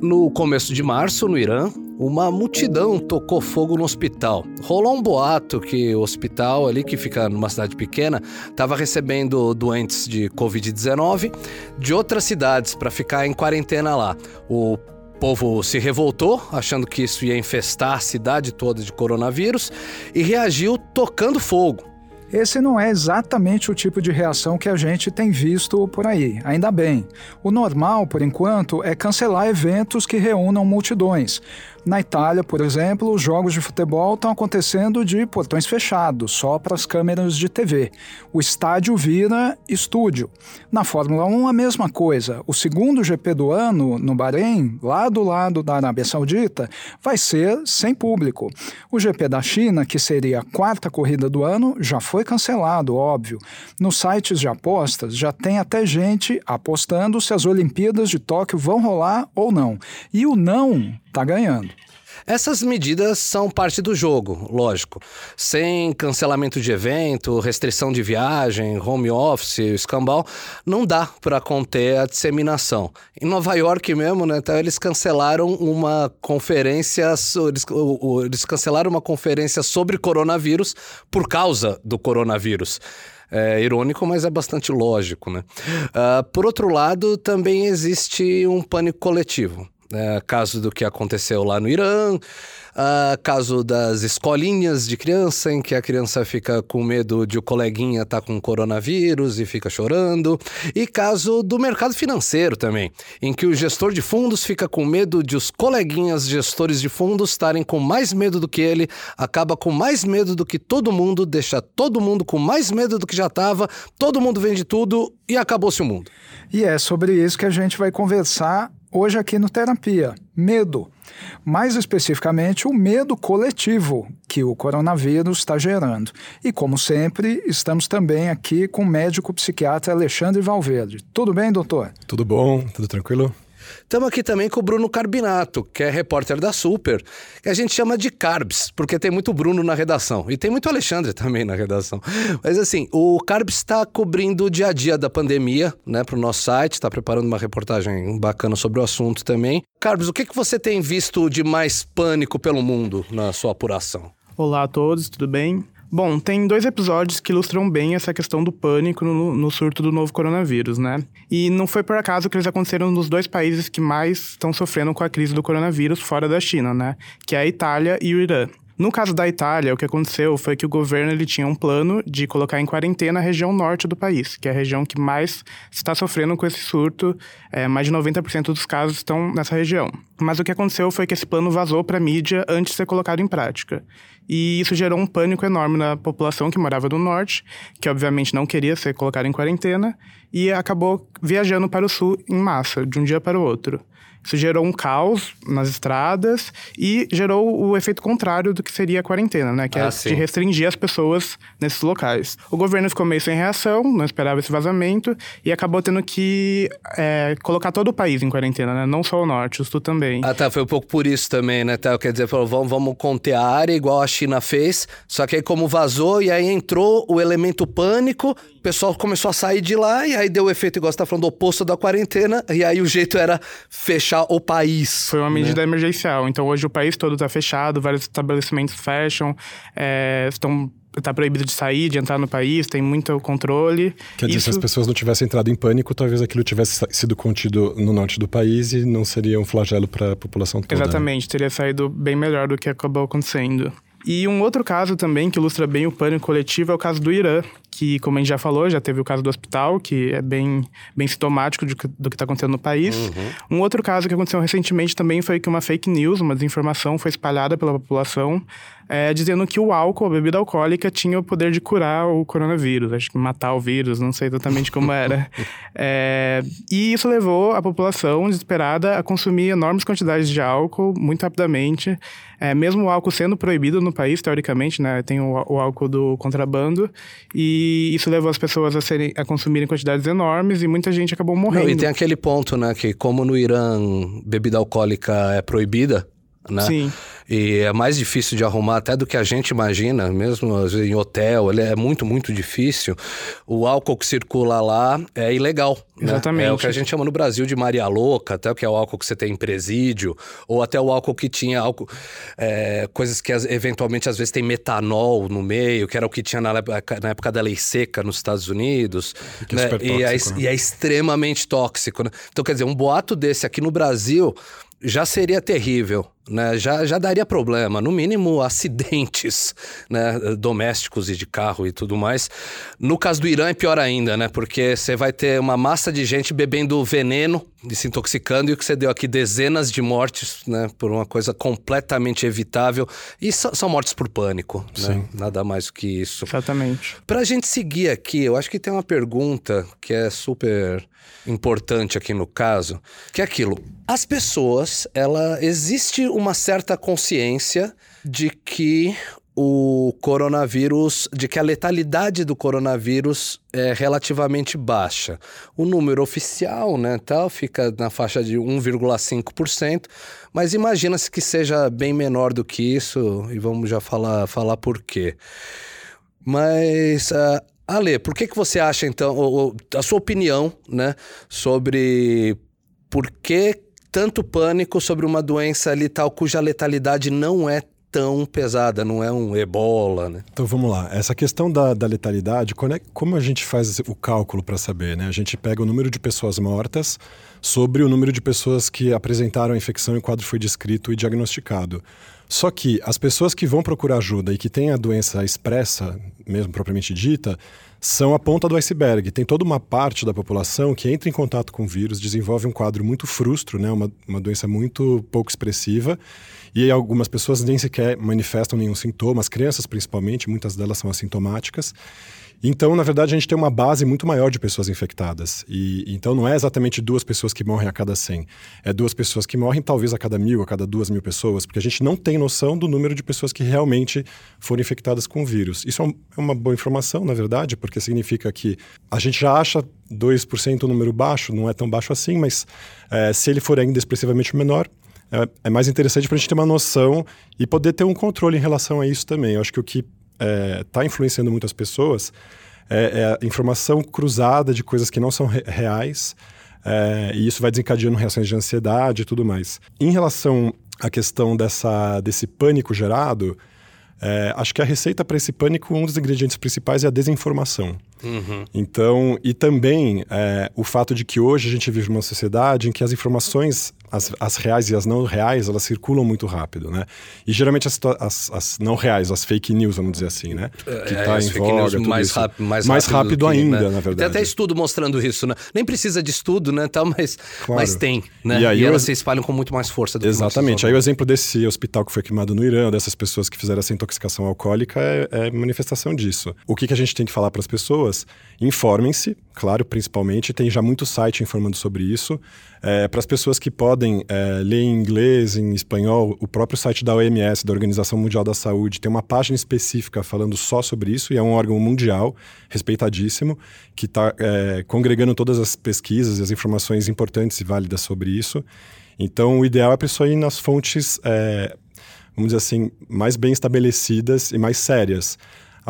No começo de março, no Irã, uma multidão tocou fogo no hospital. Rolou um boato que o hospital ali, que fica numa cidade pequena, estava recebendo doentes de Covid-19 de outras cidades para ficar em quarentena lá. O povo se revoltou, achando que isso ia infestar a cidade toda de coronavírus, e reagiu tocando fogo. Esse não é exatamente o tipo de reação que a gente tem visto por aí, ainda bem. O normal, por enquanto, é cancelar eventos que reúnam multidões. Na Itália, por exemplo, os jogos de futebol estão acontecendo de portões fechados, só para as câmeras de TV. O estádio vira estúdio. Na Fórmula 1, a mesma coisa. O segundo GP do ano, no Bahrein, lá do lado da Arábia Saudita, vai ser sem público. O GP da China, que seria a quarta corrida do ano, já foi cancelado, óbvio. Nos sites de apostas já tem até gente apostando se as Olimpíadas de Tóquio vão rolar ou não. E o não está ganhando. Essas medidas são parte do jogo, lógico. Sem cancelamento de evento, restrição de viagem, home office, escambau, não dá para conter a disseminação. Em Nova York mesmo, né, então eles cancelaram uma conferência, eles, eles cancelaram uma conferência sobre coronavírus por causa do coronavírus. É irônico, mas é bastante lógico, né? Uh, por outro lado, também existe um pânico coletivo. É, caso do que aconteceu lá no Irã, uh, caso das escolinhas de criança, em que a criança fica com medo de o coleguinha estar tá com coronavírus e fica chorando, e caso do mercado financeiro também, em que o gestor de fundos fica com medo de os coleguinhas gestores de fundos estarem com mais medo do que ele, acaba com mais medo do que todo mundo, deixa todo mundo com mais medo do que já estava, todo mundo vende tudo e acabou-se o mundo. E é sobre isso que a gente vai conversar hoje aqui no Terapia: medo. Mais especificamente, o medo coletivo que o coronavírus está gerando. E, como sempre, estamos também aqui com o médico psiquiatra Alexandre Valverde. Tudo bem, doutor? Tudo bom, tudo tranquilo? Estamos aqui também com o Bruno Carbinato, que é repórter da Super, que a gente chama de Carbs, porque tem muito Bruno na redação. E tem muito Alexandre também na redação. Mas assim, o Carbs está cobrindo o dia a dia da pandemia, né, para o nosso site, está preparando uma reportagem bacana sobre o assunto também. Carbs, o que, que você tem visto de mais pânico pelo mundo na sua apuração? Olá a todos, tudo bem? Bom, tem dois episódios que ilustram bem essa questão do pânico no, no, surto do novo coronavírus, né? E não foi por acaso que eles aconteceram nos dois países que mais estão sofrendo com a crise do coronavírus fora da China, né? Que é a Itália e o Irã. No caso da Itália, o que aconteceu foi que o governo ele tinha um plano de colocar em quarentena a região norte do país, que é a região que mais está sofrendo com esse surto. É, mais de 90% dos casos estão nessa região. Mas o que aconteceu foi que esse plano vazou para a mídia antes de ser colocado em prática. E isso gerou um pânico enorme na população que morava no norte, que obviamente não queria ser colocada em quarentena, e acabou viajando para o sul em massa, de um dia para o outro. Isso gerou um caos nas estradas e gerou o efeito contrário do que seria a quarentena, né? Que é ah, é de restringir as pessoas nesses locais. O governo ficou meio sem reação, não esperava esse vazamento e acabou tendo que é, colocar todo o país em quarentena, né? Não só o norte, o sul também. Ah, tá. Foi um pouco por isso também, né? Tá, quer dizer, falou, vamos, vamos conter a área igual a China fez, só que aí como vazou e aí entrou o elemento pânico, o pessoal começou a sair de lá e aí deu o efeito, igual você tá falando, oposto da quarentena, e aí o jeito era fechar o país. Foi uma medida né? emergencial. Então hoje o país todo está fechado, vários estabelecimentos fecham, é, estão está proibido de sair, de entrar no país, tem muito controle. Quer dizer, Isso... se as pessoas não tivessem entrado em pânico, talvez aquilo tivesse sido contido no norte do país e não seria um flagelo para a população toda. Exatamente, teria saído bem melhor do que acabou acontecendo. E um outro caso também que ilustra bem o pânico coletivo é o caso do Irã, que, como a gente já falou, já teve o caso do hospital, que é bem, bem sintomático de, do que está acontecendo no país. Uhum. Um outro caso que aconteceu recentemente também foi que uma fake news, uma desinformação, foi espalhada pela população, é, dizendo que o álcool, a bebida alcoólica, tinha o poder de curar o coronavírus, acho que matar o vírus, não sei exatamente como era. é, e isso levou a população desesperada a consumir enormes quantidades de álcool muito rapidamente, é, mesmo o álcool sendo proibido no país, teoricamente, né? Tem o, o álcool do contrabando, e isso levou as pessoas a, serem, a consumirem quantidades enormes e muita gente acabou morrendo. Não, e tem aquele ponto, né, que como no Irã bebida alcoólica é proibida, né? Sim. E é mais difícil de arrumar até do que a gente imagina, mesmo às vezes, em hotel, ele é muito, muito difícil. O álcool que circula lá é ilegal. Né? Exatamente. É o que a gente chama no Brasil de Maria Louca, até o que é o álcool que você tem em presídio, ou até o álcool que tinha álcool, é, coisas que eventualmente às vezes tem metanol no meio, que era o que tinha na, na época da lei seca nos Estados Unidos. Que é né? super e, é, tóxico, né? e é extremamente tóxico. Né? Então, quer dizer, um boato desse aqui no Brasil já seria terrível, né? Já, já daria problema, no mínimo acidentes, né? Domésticos e de carro e tudo mais. No caso do Irã é pior ainda, né? Porque você vai ter uma massa de gente bebendo veneno e se intoxicando e o que você deu aqui dezenas de mortes, né? Por uma coisa completamente evitável e so- são mortes por pânico, né? Nada mais do que isso. Exatamente. Pra gente seguir aqui, eu acho que tem uma pergunta que é super importante aqui no caso, que é aquilo. As pessoas, ela existe uma certa consciência de que o coronavírus, de que a letalidade do coronavírus é relativamente baixa. O número oficial, né, tal, fica na faixa de 1,5%, mas imagina-se que seja bem menor do que isso e vamos já falar falar por quê. Mas, uh, Ale, por que, que você acha, então, ou- ou a sua opinião, né, sobre por que tanto pânico sobre uma doença letal cuja letalidade não é tão pesada, não é um ebola, né? Então vamos lá. Essa questão da, da letalidade, é- como a gente faz o cálculo para saber? Né? A gente pega o número de pessoas mortas sobre o número de pessoas que apresentaram a infecção e o quadro foi descrito e diagnosticado. Só que as pessoas que vão procurar ajuda e que têm a doença expressa, mesmo propriamente dita, são a ponta do iceberg. Tem toda uma parte da população que entra em contato com o vírus, desenvolve um quadro muito frustro, né? uma, uma doença muito pouco expressiva, e algumas pessoas nem sequer manifestam nenhum sintoma, as crianças principalmente, muitas delas são assintomáticas. Então, na verdade, a gente tem uma base muito maior de pessoas infectadas. E então não é exatamente duas pessoas que morrem a cada 100. É duas pessoas que morrem talvez a cada mil, a cada duas mil pessoas, porque a gente não tem noção do número de pessoas que realmente foram infectadas com o vírus. Isso é é uma boa informação, na verdade, porque significa que a gente já acha 2% um número baixo, não é tão baixo assim, mas eh, se ele for ainda expressivamente menor, é, é mais interessante para a gente ter uma noção e poder ter um controle em relação a isso também. Eu acho que o que está influenciando muitas pessoas é, é a informação cruzada de coisas que não são re- reais, é, e isso vai desencadeando reações de ansiedade e tudo mais. Em relação à questão dessa, desse pânico gerado, é, acho que a receita para esse pânico, um dos ingredientes principais é a desinformação. Então, e também é, o fato de que hoje a gente vive numa sociedade em que as informações, as, as reais e as não reais, elas circulam muito rápido, né? E geralmente as, as, as não reais, as fake news, vamos dizer assim, né? Que É, tá as em fake voga, mais, rápido, mais, mais rápido, rápido do que, ainda, né? na verdade. Tem até estudo mostrando isso, né? Nem precisa de estudo, né, tal, mas, Claro. mas tem, né? E E, aí elas eu- se espalham com muito mais força do que Exatamente. nossos Aí o exemplo desse hospital que foi queimado no Irã, dessas pessoas que fizeram essa intoxicação alcoólica, é, é manifestação disso. O que, que a gente tem que falar para as pessoas? Informem-se, claro, principalmente. Tem já muito site informando sobre isso. É, para as pessoas que podem é, ler em inglês, em espanhol, o próprio site da OMS, da Organização Mundial da Saúde, tem uma página específica falando só sobre isso, e é um órgão mundial, respeitadíssimo, que está congregando todas as pesquisas e as informações importantes e válidas sobre isso. Então, o ideal é a pessoa ir nas fontes, é, vamos dizer assim, mais bem estabelecidas e mais sérias.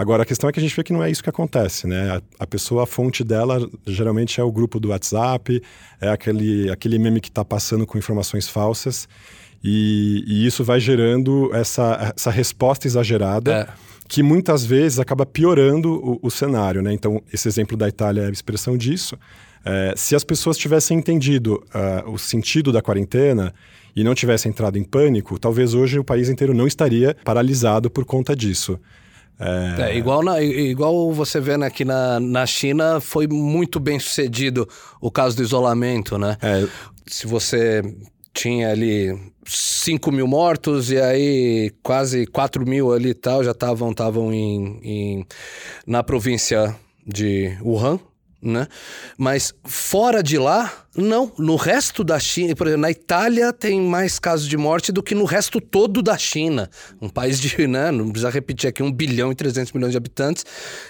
Agora, a questão é que a gente vê que não é isso que acontece, né? A, a pessoa, a fonte dela, geralmente é o grupo do WhatsApp, é aquele, aquele meme que está passando com informações falsas, e, e isso vai gerando essa, essa resposta exagerada É. que muitas vezes acaba piorando o, o cenário, né? Então, esse exemplo da Itália é a expressão disso. É, se as pessoas tivessem entendido ah, o sentido da quarentena e não tivessem entrado em pânico, talvez hoje o país inteiro não estaria paralisado por conta disso. É, igual, na- igual você vê né, aqui na, na China, foi muito bem sucedido o caso do isolamento, né? É, Se você tinha ali 5 mil mortos e aí quase 4 mil ali e tal já estavam estavam em, em- na província de Wuhan, né? Mas fora de lá, não. No resto da China, por exemplo, na Itália tem mais casos de morte do que no resto todo da China. Um país de, né, não precisa repetir aqui, 1 bilhão e 300 milhões de habitantes.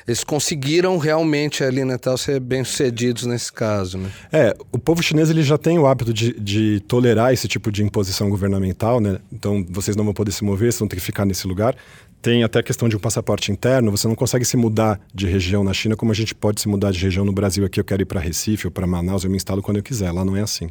Eles conseguiram realmente ali, né, tal, ser bem-sucedidos nesse caso, né? É, o povo chinês ele já tem o hábito de, de tolerar esse tipo de imposição governamental, né? Então, vocês não vão poder se mover, vocês vão ter que ficar nesse lugar tem até a questão de um passaporte interno, você não consegue se mudar de região na China como a gente pode se mudar de região no Brasil aqui, eu quero ir para Recife ou para Manaus, eu me instalo quando eu quiser, lá não é assim.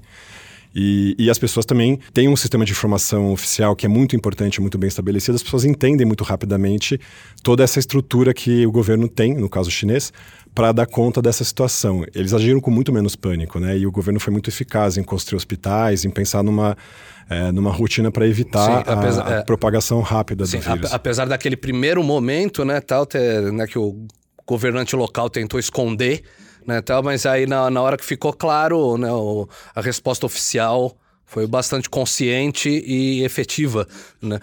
E, e, as pessoas também têm um sistema de informação oficial que é muito importante, muito bem estabelecido. As pessoas entendem muito rapidamente toda essa estrutura que o governo tem, no caso chinês, para dar conta dessa situação. Eles agiram com muito menos pânico, né? E o governo foi muito eficaz em construir hospitais, em pensar numa é, numa rotina para evitar sim, apesar, a, a é, propagação rápida sim, do vírus. apesar daquele primeiro momento, né, tal, ter, né, que o governante local tentou esconder, né, tal, mas aí na, na hora que ficou claro, né, o, a resposta oficial foi bastante consciente e efetiva, né?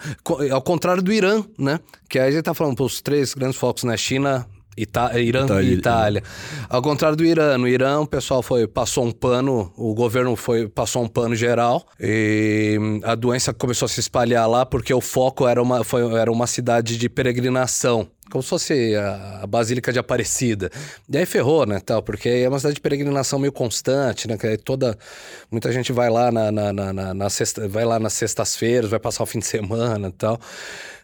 Ao contrário do Irã, né? Que aí a gente tá falando, os três grandes focos na China, Ita Irã Itália, e Itália. Ao contrário do Irã, no Irã o pessoal foi passou um pano, o governo foi passou um pano geral e a doença começou a se espalhar lá porque o foco era uma, foi, era uma cidade de peregrinação como se fosse a, a, Basílica de Aparecida. E aí ferrou, né, tal, porque é uma cidade de peregrinação meio constante, né, que toda... Muita gente vai lá na, na, na, na, sexta, vai lá nas sextas-feiras, vai passar o fim de semana e tal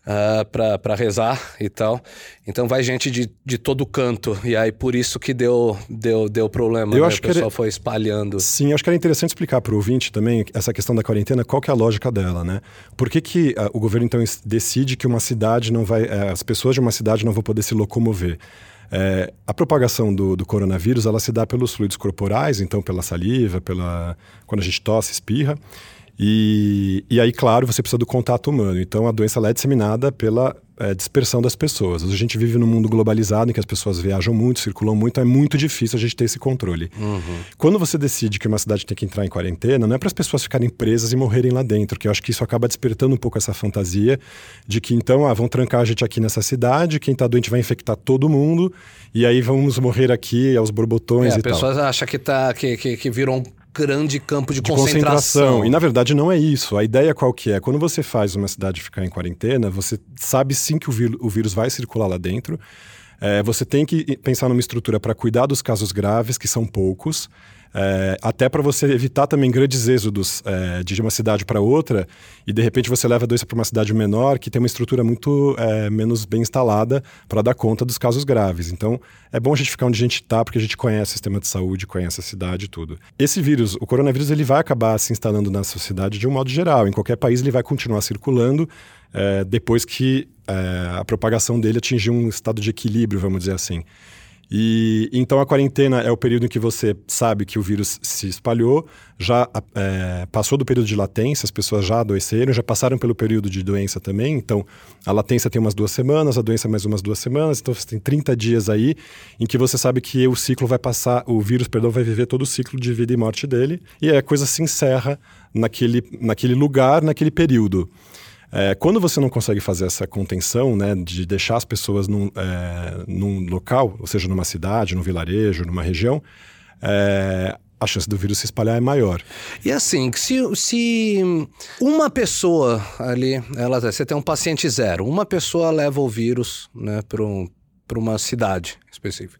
uh, para rezar e tal. Então vai gente de, de todo canto. E aí por isso que deu, deu, deu problema. Eu né? acho o pessoal que era... foi espalhando. Sim, acho que era interessante explicar para o ouvinte também essa questão da quarentena, qual que é a lógica dela, né? Por que, que uh, o governo então decide que uma cidade não vai. Uh, as pessoas de uma cidade não vão poder se locomover? É, a propagação do, do, coronavírus ela se dá pelos fluidos corporais, então pela saliva, pela quando a gente tosse, espirra. E, e aí, claro, você precisa do contato humano. Então, a doença é disseminada pela é, dispersão das pessoas. A gente vive num mundo globalizado em que as pessoas viajam muito, circulam muito, é muito difícil a gente ter esse controle. Uhum. Quando você decide que uma cidade tem que entrar em quarentena, não é para as pessoas ficarem presas e morrerem lá dentro, que eu acho que isso acaba despertando um pouco essa fantasia de que então, ah, vão trancar a gente aqui nessa cidade, quem está doente vai infectar todo mundo, e aí vamos morrer aqui aos borbotões é, e tal. As pessoas acham que, tá, que, que, que virou um grande campo de, de concentração. concentração. E na verdade não é isso. A ideia qual que é? Quando você faz uma cidade ficar em quarentena, você sabe sim que o, vírus, o vírus vai circular lá dentro. É, você tem que pensar numa estrutura para cuidar dos casos graves, que são poucos. É, até para você evitar também grandes êxodos é, de uma cidade para outra e de repente você leva a doença para uma cidade menor que tem uma estrutura muito é, menos bem instalada para dar conta dos casos graves. Então é bom a gente ficar onde a gente está porque a gente conhece o sistema de saúde, conhece a cidade e tudo. Esse vírus, o coronavírus, ele vai acabar se instalando na sociedade de um modo geral. Em qualquer país ele vai continuar circulando é, depois que é, a propagação dele atingir um estado de equilíbrio, vamos dizer assim. E então a quarentena é o período em que você sabe que o vírus se espalhou, já é, passou do período de latência, as pessoas já adoeceram, já passaram pelo período de doença também. Então a latência tem umas duas semanas, a doença mais umas duas semanas. Então você tem 30 dias aí em que você sabe que o ciclo vai passar, o vírus, perdão, vai viver todo o ciclo de vida e morte dele. E a coisa se encerra naquele, naquele lugar, naquele período. É, quando você não consegue fazer essa contenção, né, de deixar as pessoas num, é, num local, ou seja, numa cidade, num vilarejo, numa região, é, a chance do vírus se espalhar é maior. E assim, se, se uma pessoa ali, ela, você tem um paciente zero, uma pessoa leva o vírus né, para um, uma cidade específica.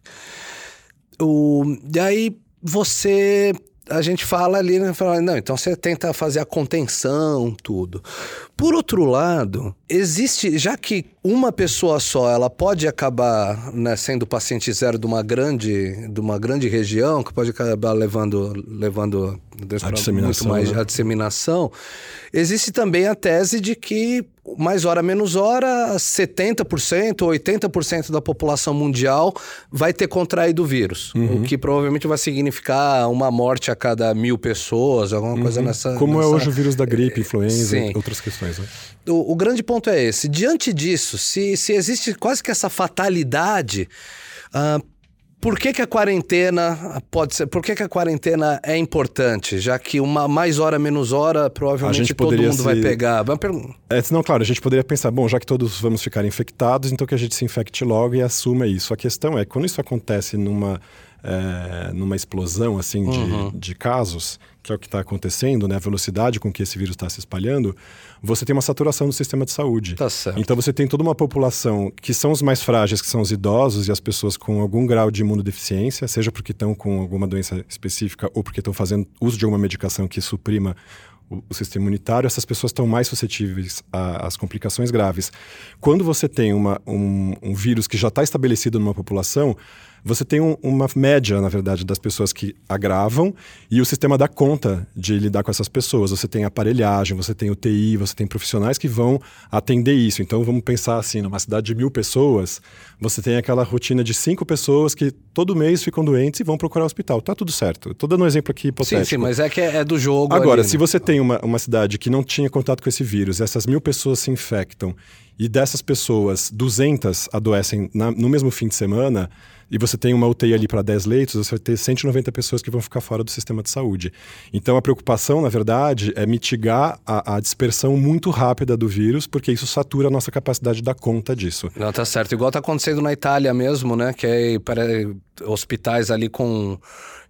O, e aí você a gente fala ali, né, fala, não, então você tenta fazer a contenção, tudo. Por outro lado, existe, já que uma pessoa só, ela pode acabar né, sendo paciente zero de uma grande, de uma grande região, que pode acabar levando, levando a disseminação, muito mais né? a disseminação. Existe também a tese de que mais hora menos hora, 70% ou 80% da população mundial vai ter contraído o vírus. Uhum. O que provavelmente vai significar uma morte a cada mil pessoas, alguma uhum. coisa nessa. Como nessa... é hoje o vírus da gripe, influenza, e outras questões. Né? O, o, grande ponto é esse. Diante disso, se, se existe quase que essa fatalidade. Uh, por que, que a quarentena pode ser? Por que, que a quarentena é importante? Já que uma mais hora, menos hora, provavelmente todo mundo se... vai pegar. É, não, claro, a gente poderia pensar, bom, já que todos vamos ficar infectados, então que a gente se infecte logo e assuma isso. A questão é, quando isso acontece numa é, numa explosão assim de, uhum. de casos, que é o que está acontecendo, né, a velocidade com que esse vírus está se espalhando, você tem uma saturação do sistema de saúde. Tá certo. Então você tem toda uma população que são os mais frágeis, que são os idosos e as pessoas com algum grau de imunodeficiência, seja porque estão com alguma doença específica ou porque estão fazendo uso de alguma medicação que suprima o, o sistema imunitário, essas pessoas estão mais suscetíveis às complicações graves. Quando você tem uma, um, um vírus que já está estabelecido numa população, você tem um, uma média, na verdade, das pessoas que agravam e o sistema dá conta de lidar com essas pessoas. Você tem aparelhagem, você tem UTI, você tem profissionais que vão atender isso. Então vamos pensar assim: numa cidade de mil pessoas, você tem aquela rotina de cinco pessoas que todo mês ficam doentes e vão procurar o hospital. Tá tudo certo. Estou dando um exemplo aqui hipotético. Sim, sim, mas é que é, é do jogo. Agora, ali, se né? você tem uma, uma cidade que não tinha contato com esse vírus, essas mil pessoas se infectam e dessas pessoas, 200 adoecem na, no mesmo fim de semana, e você tem uma UTI ali para 10 leitos, você vai ter 190 pessoas que vão ficar fora do sistema de saúde. Então a preocupação, na verdade, é mitigar a, a dispersão muito rápida do vírus, porque isso satura a nossa capacidade de dar conta disso. Não, tá certo. Igual tá acontecendo na Itália mesmo, né? Que é para hospitais ali com.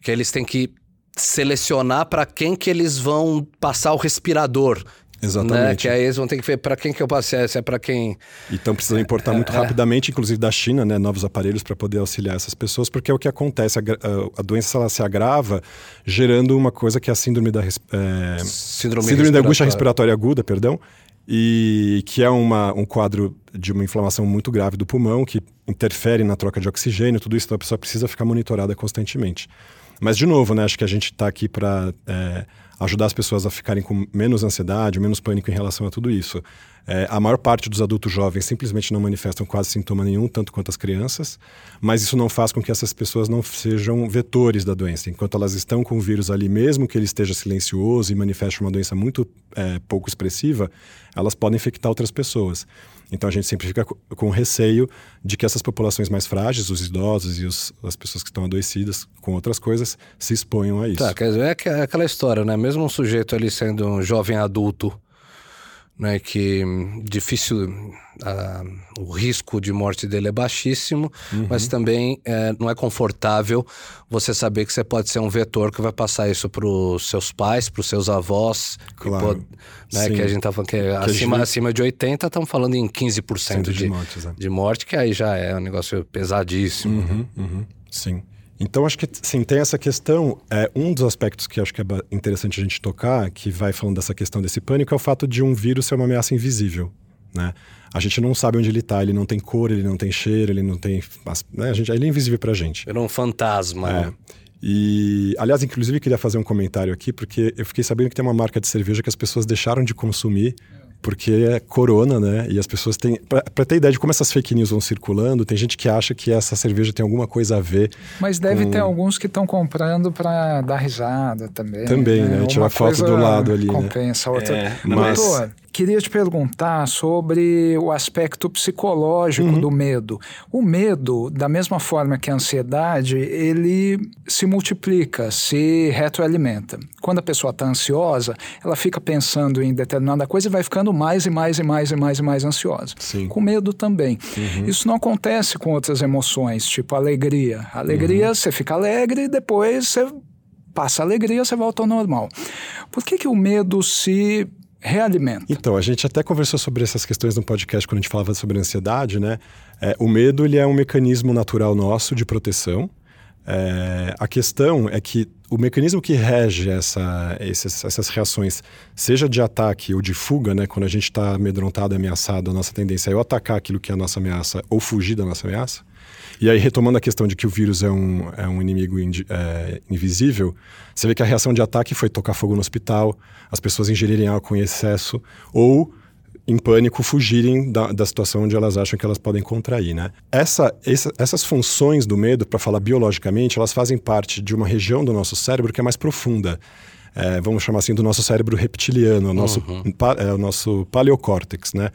que eles têm que selecionar para quem que eles vão passar o respirador. Exatamente. Né? Que aí eles vão ter que ver para quem que eu passei, se é para quem. Então precisa importar muito é, rapidamente, inclusive da China, né, novos aparelhos para poder auxiliar essas pessoas, porque é o que acontece, a, a, a doença ela se agrava, gerando uma coisa que é a síndrome da é, síndrome, síndrome da angústia respiratória aguda, perdão, e que é uma, um quadro de uma inflamação muito grave do pulmão que interfere na troca de oxigênio, tudo isso então a pessoa precisa ficar monitorada constantemente. Mas de novo, né, acho que a gente está aqui para é, ajudar as pessoas a ficarem com menos ansiedade, menos pânico em relação a tudo isso. É, a maior parte dos adultos jovens simplesmente não manifestam quase sintoma nenhum, tanto quanto as crianças, mas isso não faz com que essas pessoas não sejam vetores da doença. Enquanto elas estão com o vírus ali, mesmo que ele esteja silencioso e manifeste uma doença muito é, pouco expressiva, elas podem infectar outras pessoas. Então a gente sempre fica com receio de que essas populações mais frágeis, os idosos e os, as pessoas que estão adoecidas com outras coisas, se exponham a isso. Tá, quer dizer, é, é aquela história, né? Mesmo um sujeito ali sendo um jovem adulto né, que difícil, uh, o risco de morte dele é baixíssimo, uhum. mas também é, não é confortável você saber que você pode ser um vetor que vai passar isso para os seus pais, para os seus avós, claro. pode, né, que a gente está falando que, é que acima, gente... acima de 80 estamos falando em 15% de, de, morte, de morte, que aí já é um negócio pesadíssimo. Uhum, uhum. Sim. Então, acho que sim, tem essa questão. É, um dos aspectos que acho que é interessante a gente tocar, que vai falando dessa questão desse pânico, é o fato de um vírus ser uma ameaça invisível. Né? A gente não sabe onde ele está, ele não tem cor, ele não tem cheiro, ele não tem. Né? A gente, ele é invisível pra gente. Era um fantasma. É. Né? E, aliás, inclusive, queria fazer um comentário aqui, porque eu fiquei sabendo que tem uma marca de cerveja que as pessoas deixaram de consumir porque é corona, né? E as pessoas têm. Para ter ideia de como essas fake news vão circulando, tem gente que acha que essa cerveja tem alguma coisa a ver. Mas deve com... ter alguns que estão comprando para dar risada também. Também, né? né? Tirar foto do lado ali. Né? Compensa né? outra. É, mas... Doutor, queria te perguntar sobre o aspecto psicológico uhum. do medo. O medo, da mesma forma que a ansiedade, ele se multiplica, se retroalimenta. Quando a pessoa está ansiosa, ela fica pensando em determinada coisa e vai ficando mais e mais e mais e mais e mais ansiosa. Sim. Com medo também. Uhum. Isso não acontece com outras emoções, tipo alegria. Alegria, uhum. você fica alegre e depois você passa a alegria, você volta ao normal. Por que, que o medo se realimenta. Então, a gente até conversou sobre essas questões no podcast quando a gente falava sobre ansiedade, né? É, o medo ele é um mecanismo natural nosso de proteção. É, a questão é que o mecanismo que rege essa, essas, essas reações, seja de ataque ou de fuga, né? Quando a gente está amedrontado, ameaçado, a nossa tendência é ou atacar aquilo que é a nossa ameaça ou fugir da nossa ameaça. E aí, retomando a questão de que o vírus é um, é um inimigo é, invisível, você vê que a reação de ataque foi tocar fogo no hospital, as pessoas ingerirem álcool em excesso, ou em pânico fugirem da, da situação onde elas acham que elas podem contrair, né? Essa, essa essas funções do medo, para falar biologicamente, elas fazem parte de uma região do nosso cérebro que é mais profunda. É, vamos chamar assim do nosso cérebro reptiliano, o nosso, uhum. pa, é, o nosso paleocórtex, né?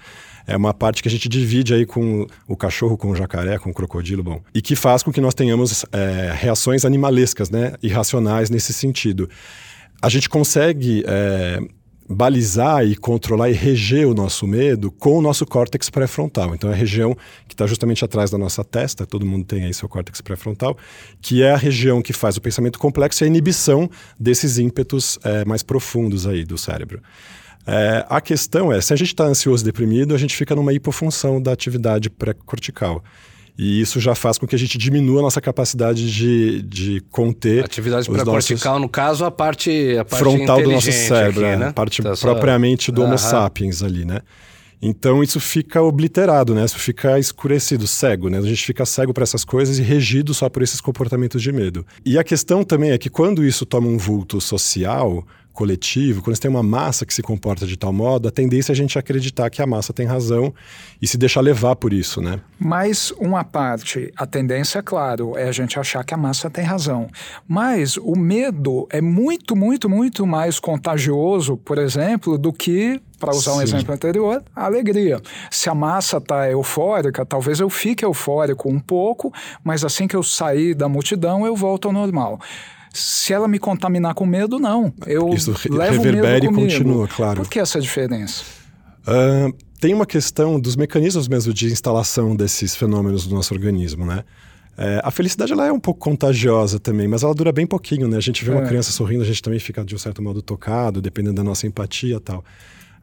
É uma parte que a gente divide aí com o cachorro, com o jacaré, com o crocodilo, bom, e que faz com que nós tenhamos é, reações animalescas, né, irracionais nesse sentido. A gente consegue é, balizar e controlar e reger o nosso medo com o nosso córtex pré-frontal. Então, é a região que está justamente atrás da nossa testa, todo mundo tem aí seu córtex pré-frontal, que é a região que faz o pensamento complexo e a inibição desses ímpetos é, mais profundos aí do cérebro. É, a questão é, se a gente está ansioso e deprimido, a gente fica numa hipofunção da atividade pré-cortical. E isso já faz com que a gente diminua a nossa capacidade de, de conter. Atividade pré-cortical, no caso, a parte, a parte frontal do nosso cérebro, aqui, né? a parte tá propriamente do Homo sapiens ali, né? Então isso fica obliterado, né? Isso fica escurecido, cego, né? A gente fica cego para essas coisas e regido só por esses comportamentos de medo. E a questão também é que quando isso toma um vulto social, coletivo, quando você tem uma massa que se comporta de tal modo, a tendência é a gente acreditar que a massa tem razão e se deixar levar por isso, né? Mas uma parte, a tendência, claro, é a gente achar que a massa tem razão. Mas o medo é muito, muito, muito mais contagioso, por exemplo, do que para usar um Sim. exemplo anterior, a alegria. Se a massa está eufórica, talvez eu fique eufórico um pouco, mas assim que eu sair da multidão, eu volto ao normal. Se ela me contaminar com medo, não. Eu Isso levo reverbera e continua, claro. Por que essa diferença? Uh, tem uma questão dos mecanismos mesmo de instalação desses fenômenos do nosso organismo, né? É, a felicidade ela é um pouco contagiosa também, mas ela dura bem pouquinho, né? A gente vê uma é. criança sorrindo, a gente também fica de um certo modo tocado, dependendo da nossa empatia e tal.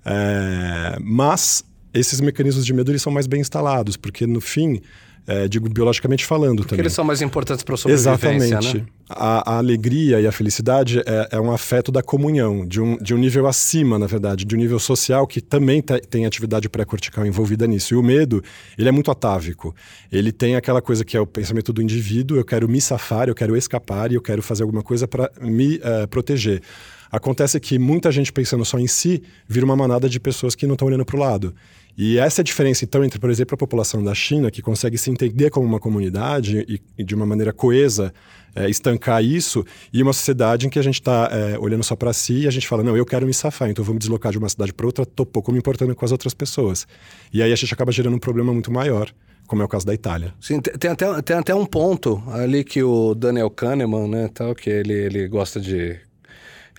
É, mas esses mecanismos de medo eles são mais bem instalados, porque no fim é, digo biologicamente falando Porque também. eles são mais importantes para a sobrevivência, Exatamente. Né? A, a, alegria e a felicidade é, é, um afeto da comunhão, de um, de um nível acima, na verdade, de um nível social que também te, tem atividade pré-cortical envolvida nisso. E o medo, ele é muito atávico. Ele tem aquela coisa que é o pensamento do indivíduo, eu quero me safar, eu quero escapar e eu quero fazer alguma coisa para me uh, proteger. Acontece que muita gente pensando só em si vira uma manada de pessoas que não estão olhando para o lado. E essa é a diferença, então, entre, por exemplo, a população da China, que consegue se entender como uma comunidade e, e de uma maneira coesa é, estancar isso, e uma sociedade em que a gente está é, olhando só para si e a gente fala, não, eu quero me safar, então eu vou me deslocar de uma cidade para outra, tô pouco me importando com as outras pessoas. E aí a gente acaba gerando um problema muito maior como é o caso da Itália. Sim, tem até, tem até um ponto ali que o Daniel Kahneman, né, tal, que ele, ele gosta de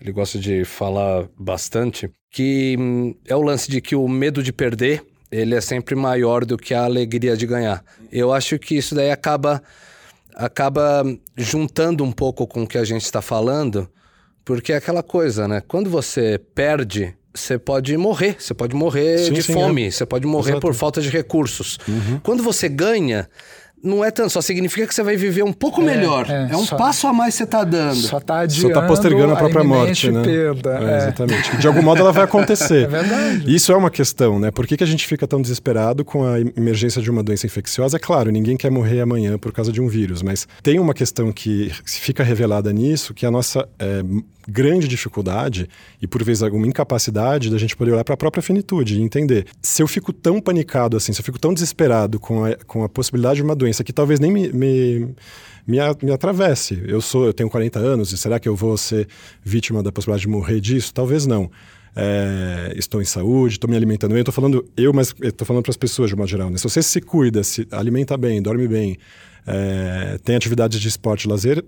ele gosta de falar bastante, que hum, é o lance de que o medo de perder ele é sempre maior do que a alegria de ganhar. Eu acho que isso daí acaba acaba juntando um pouco com o que a gente está falando, porque é aquela coisa, né? Quando você perde, você pode morrer, você pode morrer sim, de sim, fome, é. você pode morrer Exato. por falta de recursos. Uhum. Quando você ganha, não é tanto, só significa que você vai viver um pouco é, melhor. É, é um só, passo a mais que você está dando. Só está adiando Só tá postergando a própria a morte, né? Perda, é, é. Exatamente. De algum modo ela vai acontecer. É verdade. Isso é uma questão, né? Por que, que a gente fica tão desesperado com a emergência de uma doença infecciosa? É claro, ninguém quer morrer amanhã por causa de um vírus, mas tem uma questão que fica revelada nisso, que a nossa é, grande dificuldade e por vezes alguma incapacidade da gente poder olhar para a própria finitude e entender. Se eu fico tão panicado assim, se eu fico tão desesperado com a, com a possibilidade de uma doença que talvez nem me, me me, me atravesse. Eu sou, eu tenho 40 anos e será que eu vou ser vítima da possibilidade de morrer disso? Talvez não. É, estou em saúde, estou me alimentando bem. Estou falando eu, mas estou falando para as pessoas de uma geral. Né? Se você se cuida, se alimenta bem, dorme bem, é, tem atividades de esporte lazer,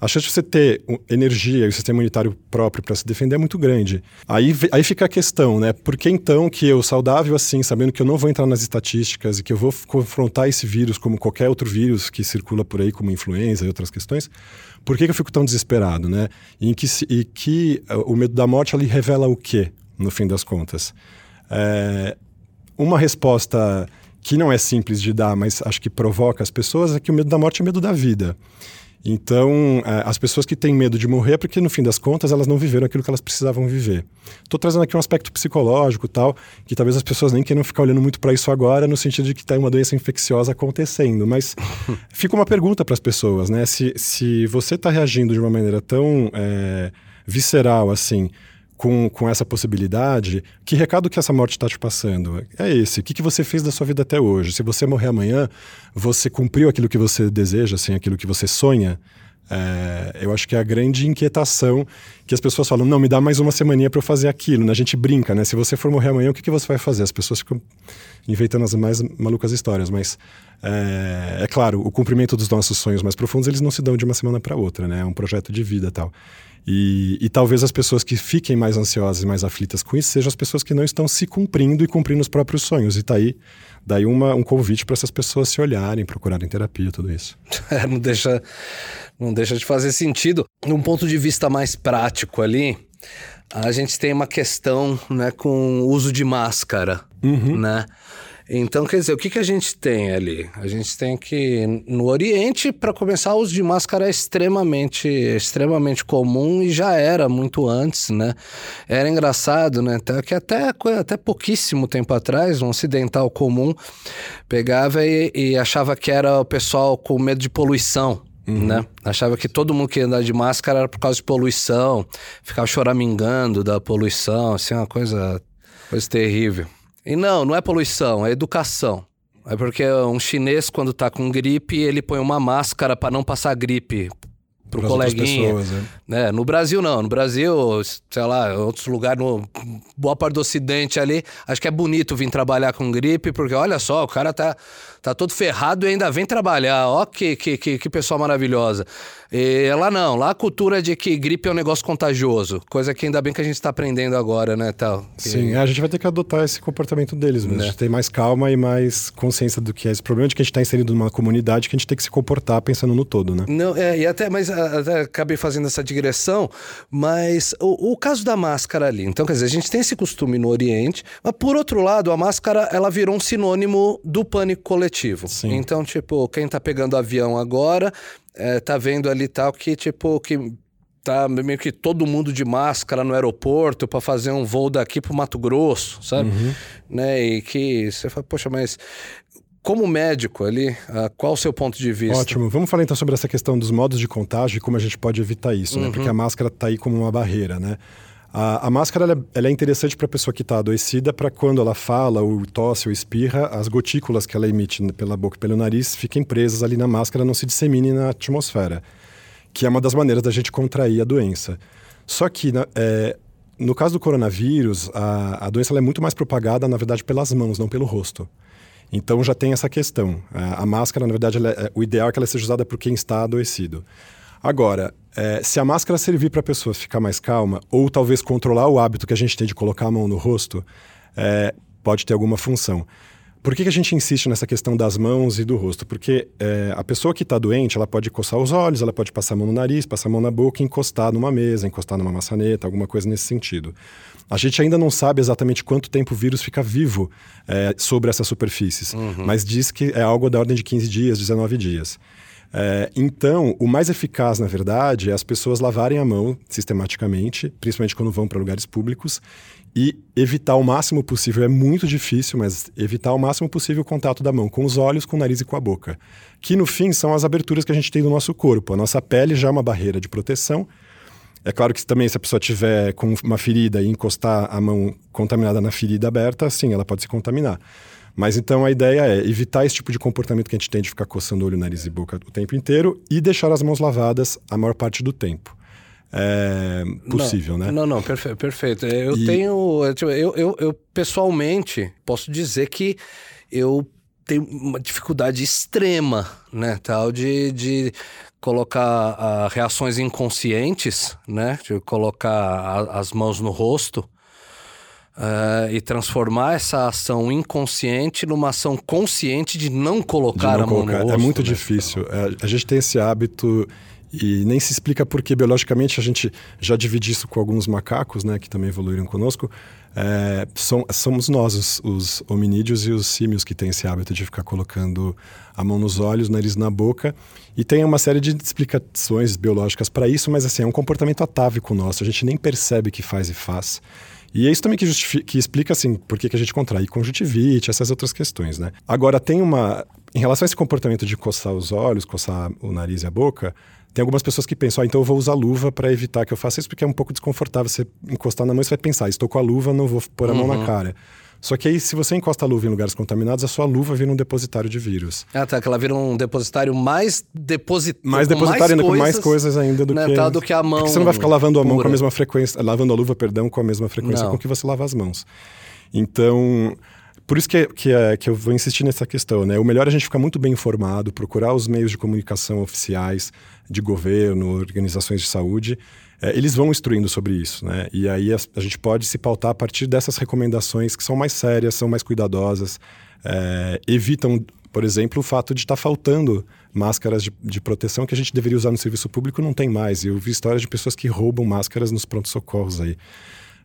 a chance de você ter energia e o sistema imunitário próprio para se defender é muito grande. Aí, aí fica a questão, né? Por que então que eu, saudável assim, sabendo que eu não vou entrar nas estatísticas e que eu vou confrontar esse vírus como qualquer outro vírus que circula por aí, como influenza e outras questões, por que, que eu fico tão desesperado, né? E, que, e que uh, o medo da morte ali revela o quê, no fim das contas? É, uma resposta que não é simples de dar, mas acho que provoca as pessoas, é que o medo da morte é medo da vida. Então, é, as pessoas que têm medo de morrer é porque, no fim das contas, elas não viveram aquilo que elas precisavam viver. Estou trazendo aqui um aspecto psicológico tal, que talvez as pessoas nem queiram ficar olhando muito para isso agora, no sentido de que está uma doença infecciosa acontecendo. Mas fica uma pergunta para as pessoas, né? Se, se você está reagindo de uma maneira tão é, visceral assim com, com essa possibilidade, que recado que essa morte está te passando? É esse. O que, que você fez da sua vida até hoje? Se você morrer amanhã, você cumpriu aquilo que você deseja, assim, aquilo que você sonha? É, eu acho que é a grande inquietação que as pessoas falam, não, me dá mais uma semaninha para eu fazer aquilo. Né? A gente brinca, né? Se você for morrer amanhã, o que, que você vai fazer? As pessoas ficam inventando as mais malucas histórias, mas é, é claro, o cumprimento dos nossos sonhos mais profundos, eles não se dão de uma semana para outra, né? É um projeto de vida tal. E, e, talvez as pessoas que fiquem mais ansiosas e mais aflitas com isso sejam as pessoas que não estão se cumprindo e cumprindo os próprios sonhos. E tá aí, daí uma, um convite para essas pessoas se olharem, procurarem terapia, tudo isso. É, não deixa, não deixa de fazer sentido. Num ponto de vista mais prático ali, a gente tem uma questão né, com o uso de máscara, uhum. né? Então, quer dizer, o que, que a gente tem ali? A gente tem que, no Oriente, para começar, o uso de máscara é extremamente, extremamente comum e já era muito antes, né? Era engraçado, né? Até, que até, até pouquíssimo tempo atrás, um ocidental comum pegava e, e achava que era o pessoal com medo de poluição. Uhum. Né? Achava que todo mundo que ia andar de máscara era por causa de poluição, ficava choramingando da poluição, assim, uma coisa, coisa terrível. E não, não é poluição, é educação. É porque um chinês, quando tá com gripe, ele põe uma máscara para não passar gripe pro coleguinha. Pessoas, né? né? No Brasil não, no Brasil, sei lá, outros lugares, no boa parte do ocidente ali, acho que é bonito vir trabalhar com gripe, porque olha só, o cara tá tá todo ferrado e ainda vem trabalhar. Ó, que, que, que, que pessoa maravilhosa. E lá não, lá a cultura de que gripe é um negócio contagioso, coisa que ainda bem que a gente está aprendendo agora, né, tal. Sim, a gente vai ter que adotar esse comportamento deles mesmo. Né? A gente tem mais calma e mais consciência do que é esse problema de que a gente está inserido numa comunidade que a gente tem que se comportar pensando no todo, né? Não, é, e até, mas até acabei fazendo essa digressão, mas o, o caso da máscara ali, então, quer dizer, a gente tem esse costume no Oriente, mas por outro lado, a máscara, ela virou um sinônimo do pânico coletivo. Sim. Então, tipo, quem tá pegando avião agora é, tá vendo ali tal que, tipo, que tá meio que todo mundo de máscara no aeroporto para fazer um voo daqui pro Mato Grosso, sabe? Uhum. Né? E que você fala, poxa, mas como médico ali, uh, qual o seu ponto de vista? Ótimo. Vamos falar então sobre essa questão dos modos de contágio e como a gente pode evitar isso, né? uhum. né? Porque a máscara está aí como uma barreira, né? A, a máscara ela, ela é interessante para a pessoa que está adoecida, para quando ela fala, ou tosse, ou espirra, as gotículas que ela emite pela boca e pelo nariz fiquem presas ali na máscara, não se disseminem na atmosfera, que é uma das maneiras da gente contrair a doença. Só que é, no caso do coronavírus, a, a doença é muito mais propagada, na verdade, pelas mãos, não pelo rosto. Então já tem essa questão. A, a máscara, na verdade, é, o ideal é que ela seja usada por quem está adoecido. Agora, é, se a máscara servir para a pessoa ficar mais calma, ou talvez controlar o hábito que a gente tem de colocar a mão no rosto, é, pode ter alguma função. Por que, que, a gente insiste nessa questão das mãos e do rosto? Porque é, a pessoa que está doente, ela pode coçar os olhos, ela pode passar a mão no nariz, passar a mão na boca, encostar numa mesa, encostar numa maçaneta, alguma coisa nesse sentido. A gente ainda não sabe exatamente quanto tempo o vírus fica vivo é, sobre essas superfícies, uhum. mas diz que é algo da ordem de 15 dias, 19 dias. É, então, o mais eficaz, na verdade, é as pessoas lavarem a mão sistematicamente, principalmente quando vão para lugares públicos, e evitar o máximo possível. É muito difícil, mas evitar o máximo possível o contato da mão com os olhos, com o nariz e com a boca. Que no fim são as aberturas que a gente tem no nosso corpo. A nossa pele já é uma barreira de proteção. É claro que também se a pessoa tiver com uma ferida e encostar a mão contaminada na ferida aberta, sim, ela pode se contaminar. Mas então a ideia é evitar esse tipo de comportamento que a gente tem de ficar coçando olho, nariz e boca o tempo inteiro e deixar as mãos lavadas a maior parte do tempo. É possível, não, né? Não, não, perfeito. perfeito. Eu e... tenho. Tipo, eu, eu, eu, pessoalmente posso dizer que eu tenho uma dificuldade extrema, né? Tal de, de colocar uh, reações inconscientes, né? De colocar a, as mãos no rosto uh, e transformar essa ação inconsciente numa ação consciente de não colocar de não a mão colocar. no rosto. É muito né? difícil. É, a gente tem esse hábito e nem se explica por que biologicamente a gente já divide isso com alguns macacos, né, que também evoluíram conosco. É, são, somos nós, os, os, hominídeos e os símios, que têm esse hábito de ficar colocando a mão nos olhos, nariz na boca. E tem uma série de explicações biológicas para isso, mas assim, é um comportamento atávico nosso, a gente nem percebe que faz e faz. E é isso também que, que explica, assim, por que, que a gente contrai conjuntivite, essas outras questões, né? Agora, tem uma... Em relação a esse comportamento de coçar os olhos, coçar o nariz e a boca, tem algumas pessoas que pensam, ah, então eu vou usar luva para evitar que eu faça isso, porque é um pouco desconfortável você encostar na mão e você vai pensar, estou com a luva, não vou pôr a uhum. mão na uhum. cara. Só que aí, se você encosta a luva em lugares contaminados, a sua luva vira um depositário de vírus. Ah, tá. Que ela vira um depositário mais depositário. Mais depositário ainda, com mais coisas ainda do né, que. Tal do que a mão. Porque você não vai ficar lavando a mão pura. com a mesma frequência. Lavando a luva, perdão, com a mesma frequência Não. com que você lava as mãos. Então. Por isso que, que, é, que eu vou insistir nessa questão, né? O melhor é a gente ficar muito bem informado, procurar os meios de comunicação oficiais, de governo, organizações de saúde. É, eles vão instruindo sobre isso, né? E aí a, a gente pode se pautar a partir dessas recomendações que são mais sérias, são mais cuidadosas, é, evitam, por exemplo, o fato de estar faltando máscaras de, de proteção que a gente deveria usar no serviço público não tem mais. Eu vi histórias de pessoas que roubam máscaras nos prontos-socorros aí.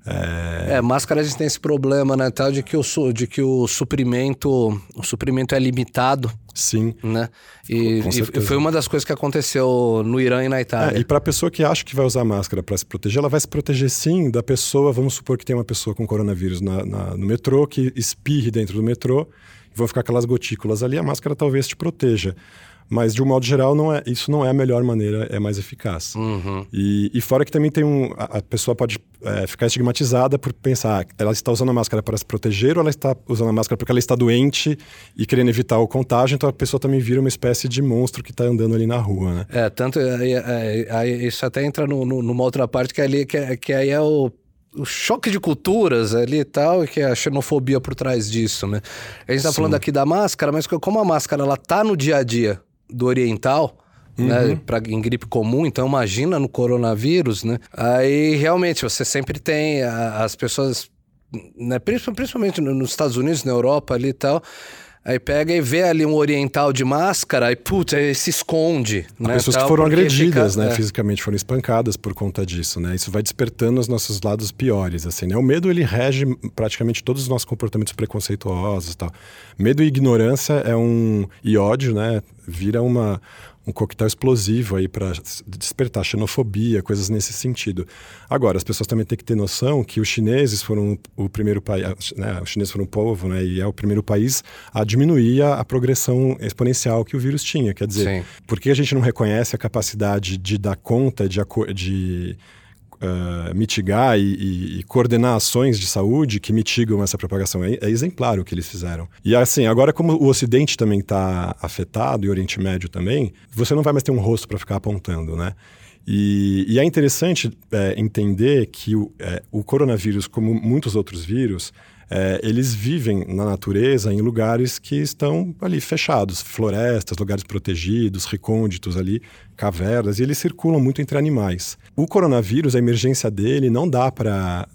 É, máscara a gente tem esse problema, né? Tal de que o, de que o suprimento. O suprimento é limitado, Sim. né? E, e- foi uma das coisas que aconteceu no Irã e na É, Itália. e para a pessoa que acha que vai usar máscara para se proteger, ela vai se proteger sim da pessoa. Vamos supor que tem uma pessoa com coronavírus na- na- no metrô, que espirre dentro do metrô, vão ficar aquelas gotículas ali, a máscara talvez te proteja. Mas, de um modo geral, não é, isso não é a melhor maneira, é mais eficaz. Uhum. E, e fora que também tem um. A, a pessoa pode é, ficar estigmatizada por pensar, ela está usando a máscara para se proteger ou ela está usando a máscara porque ela está doente e querendo evitar o contágio, então a pessoa também vira uma espécie de monstro que está andando ali na rua, né? É, tanto. é, é, é, isso até entra no- no- numa outra parte que, ali, que, é- que aí é o. O choque de culturas ali e tal, e que é a xenofobia por trás disso, né? A gente tá Sim. falando aqui da máscara, mas como a máscara ela tá no dia a dia do oriental, Uhum. né, pra, em gripe comum, então imagina no coronavírus, né? Aí realmente você sempre tem a- as pessoas, né, principal- principalmente no- nos Estados Unidos, na Europa ali e tal. Aí pega e vê ali um oriental de máscara e, putz, aí se esconde. Né, pessoas tal, que foram agredidas, fica- né, é. fisicamente, foram espancadas por conta disso, né? Isso vai despertando os nossos lados piores, assim, né? O medo ele rege praticamente todos os nossos comportamentos preconceituosos, e tal. Medo e ignorância é um e ódio, né? Vira uma um coquetel explosivo aí para despertar xenofobia, coisas nesse sentido. Agora, as pessoas também têm que ter noção que os chineses foram o primeiro país, né, os chineses foram um povo, né, e é o primeiro país a diminuir a, a progressão exponencial que o vírus tinha. Quer dizer, Sim. por que a gente não reconhece a capacidade de dar conta, de, de ah, mitigar e, e- e coordenar ações de saúde que mitigam essa propagação? É, é exemplar o que eles fizeram. E assim, agora como o Ocidente também está afetado e o Oriente Médio também, você não vai mais ter um rosto para ficar apontando, né? E, e é interessante é, entender que o, é, o coronavírus, como muitos outros vírus, é, eles vivem na natureza em lugares que estão ali fechados, florestas, lugares protegidos, recônditos ali, cavernas, e eles circulam muito entre animais. O coronavírus, a emergência dele não dá para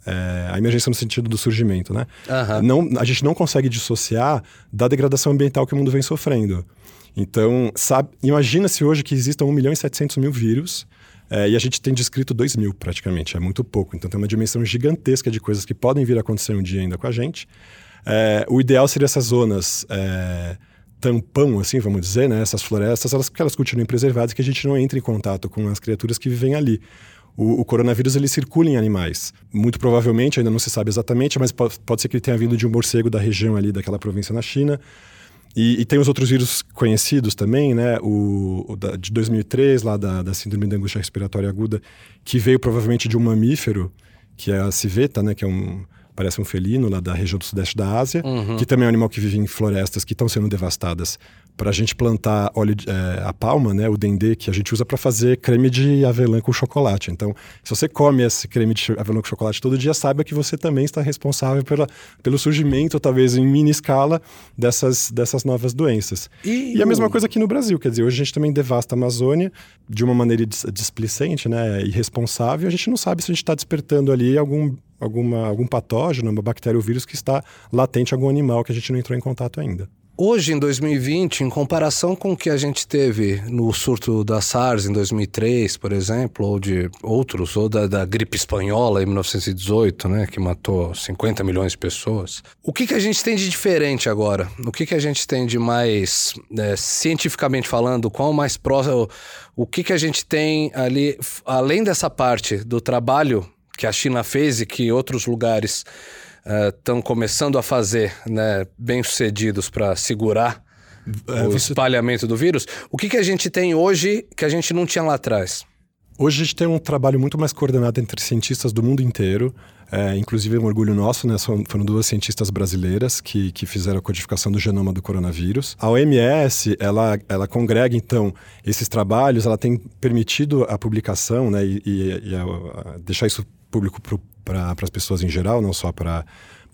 a emergência no sentido do surgimento, né? Aham. Não, a gente não consegue dissociar da degradação ambiental que o mundo vem sofrendo. Então, sabe, imagina se hoje que existam 1 milhão e 700 mil vírus é, e a gente tem descrito 2 mil praticamente, é muito pouco. Então tem uma dimensão gigantesca de coisas que podem vir a acontecer um dia ainda com a gente. É, o ideal seria essas zonas é, tampão, assim, vamos dizer, né? essas florestas, elas, que elas continuem preservadas, que a gente não entre em contato com as criaturas que vivem ali. O, o coronavírus ele circula em animais. Muito provavelmente, ainda não se sabe exatamente, mas pode, pode ser que ele tenha vindo de um morcego da região ali daquela província na China. E, e tem os outros vírus conhecidos também, né? O, o da, de 2003, lá da, da síndrome da angústia respiratória aguda, que veio provavelmente de um mamífero, que é a civeta, né? Que é um parece um felino lá da região do sudeste da Ásia, que também é um animal que vive em florestas que estão sendo devastadas. Para a gente plantar óleo de, é, a palma, né, o dendê, que a gente usa para fazer creme de avelã com chocolate. Então, se você come esse creme de avelã com chocolate todo dia, saiba que você também está responsável pela, pelo surgimento, talvez em mini escala, dessas, dessas novas doenças. E E, a mesma coisa aqui no Brasil, quer dizer, hoje a gente também devasta a Amazônia de uma maneira dis- displicente, né, irresponsável. A gente não sabe se a gente está despertando ali algum, alguma, algum patógeno, uma bactéria ou vírus que está latente em algum animal que a gente não entrou em contato ainda. Hoje, em 2020, em comparação com o que a gente teve no surto da SARS em 2003, por exemplo, ou de outros, ou da, da gripe espanhola em 1918, né, que matou 50 milhões de pessoas, o que, que a gente tem de diferente agora? O que, que a gente tem de mais, é, cientificamente falando, qual mais próximo, o que, que a gente tem ali, além dessa parte do trabalho que a China fez e que outros lugares estão começando a fazer, né, bem-sucedidos para segurar É, o você- espalhamento do vírus. O que, que a gente tem hoje que a gente não tinha lá atrás? Hoje a gente tem um trabalho muito mais coordenado entre cientistas do mundo inteiro. É, inclusive é um orgulho nosso, né? Foram duas cientistas brasileiras que, que fizeram a codificação do genoma do coronavírus. A OMS, ela, ela congrega, então, esses trabalhos, ela tem permitido a publicação, né? E, e, e a, a deixar isso público para as pessoas em geral, não só para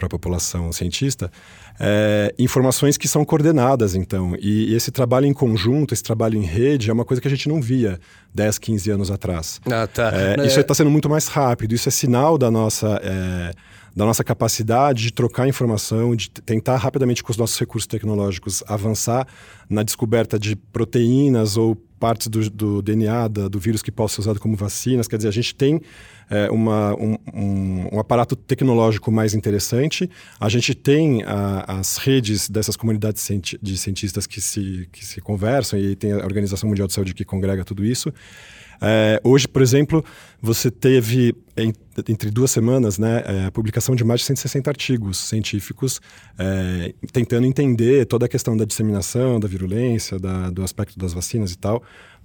a população cientista, é, informações que são coordenadas, então. E, e, esse trabalho em conjunto, esse trabalho em rede, é uma coisa que a gente não via 10, 15 anos atrás. Ah, tá. É, isso está sendo muito mais rápido, isso é sinal da nossa. Da nossa capacidade de trocar informação, de tentar rapidamente com os nossos recursos tecnológicos avançar na descoberta de proteínas ou partes do, do DNA da, do vírus que possa ser usado como vacinas. Quer dizer, a gente tem é, uma, um, um, um, aparato tecnológico mais interessante, a gente tem a, as redes dessas comunidades de cientistas que se, que se conversam e tem a Organização Mundial de Saúde que congrega tudo isso. É, hoje, por exemplo, você teve entre duas semanas né, é, a publicação de mais de 160 artigos científicos é, tentando entender toda a questão da disseminação, da virulência, da, do aspecto das vacinas e tal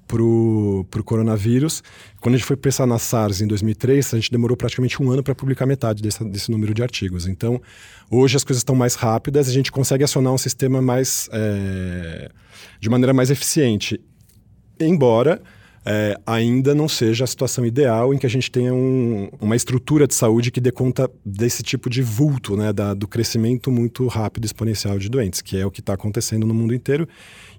para o coronavírus. Quando a gente foi pensar na SARS em 2003, a gente demorou praticamente um ano para publicar metade desse, desse, número de artigos. Então, hoje as coisas estão mais rápidas, a gente consegue acionar um sistema mais é, de maneira mais eficiente. Embora é, ainda não seja a situação ideal em que a gente tenha um, uma estrutura de saúde que dê conta desse tipo de vulto, né, da, do crescimento muito rápido exponencial de doentes, que é o que está acontecendo no mundo inteiro.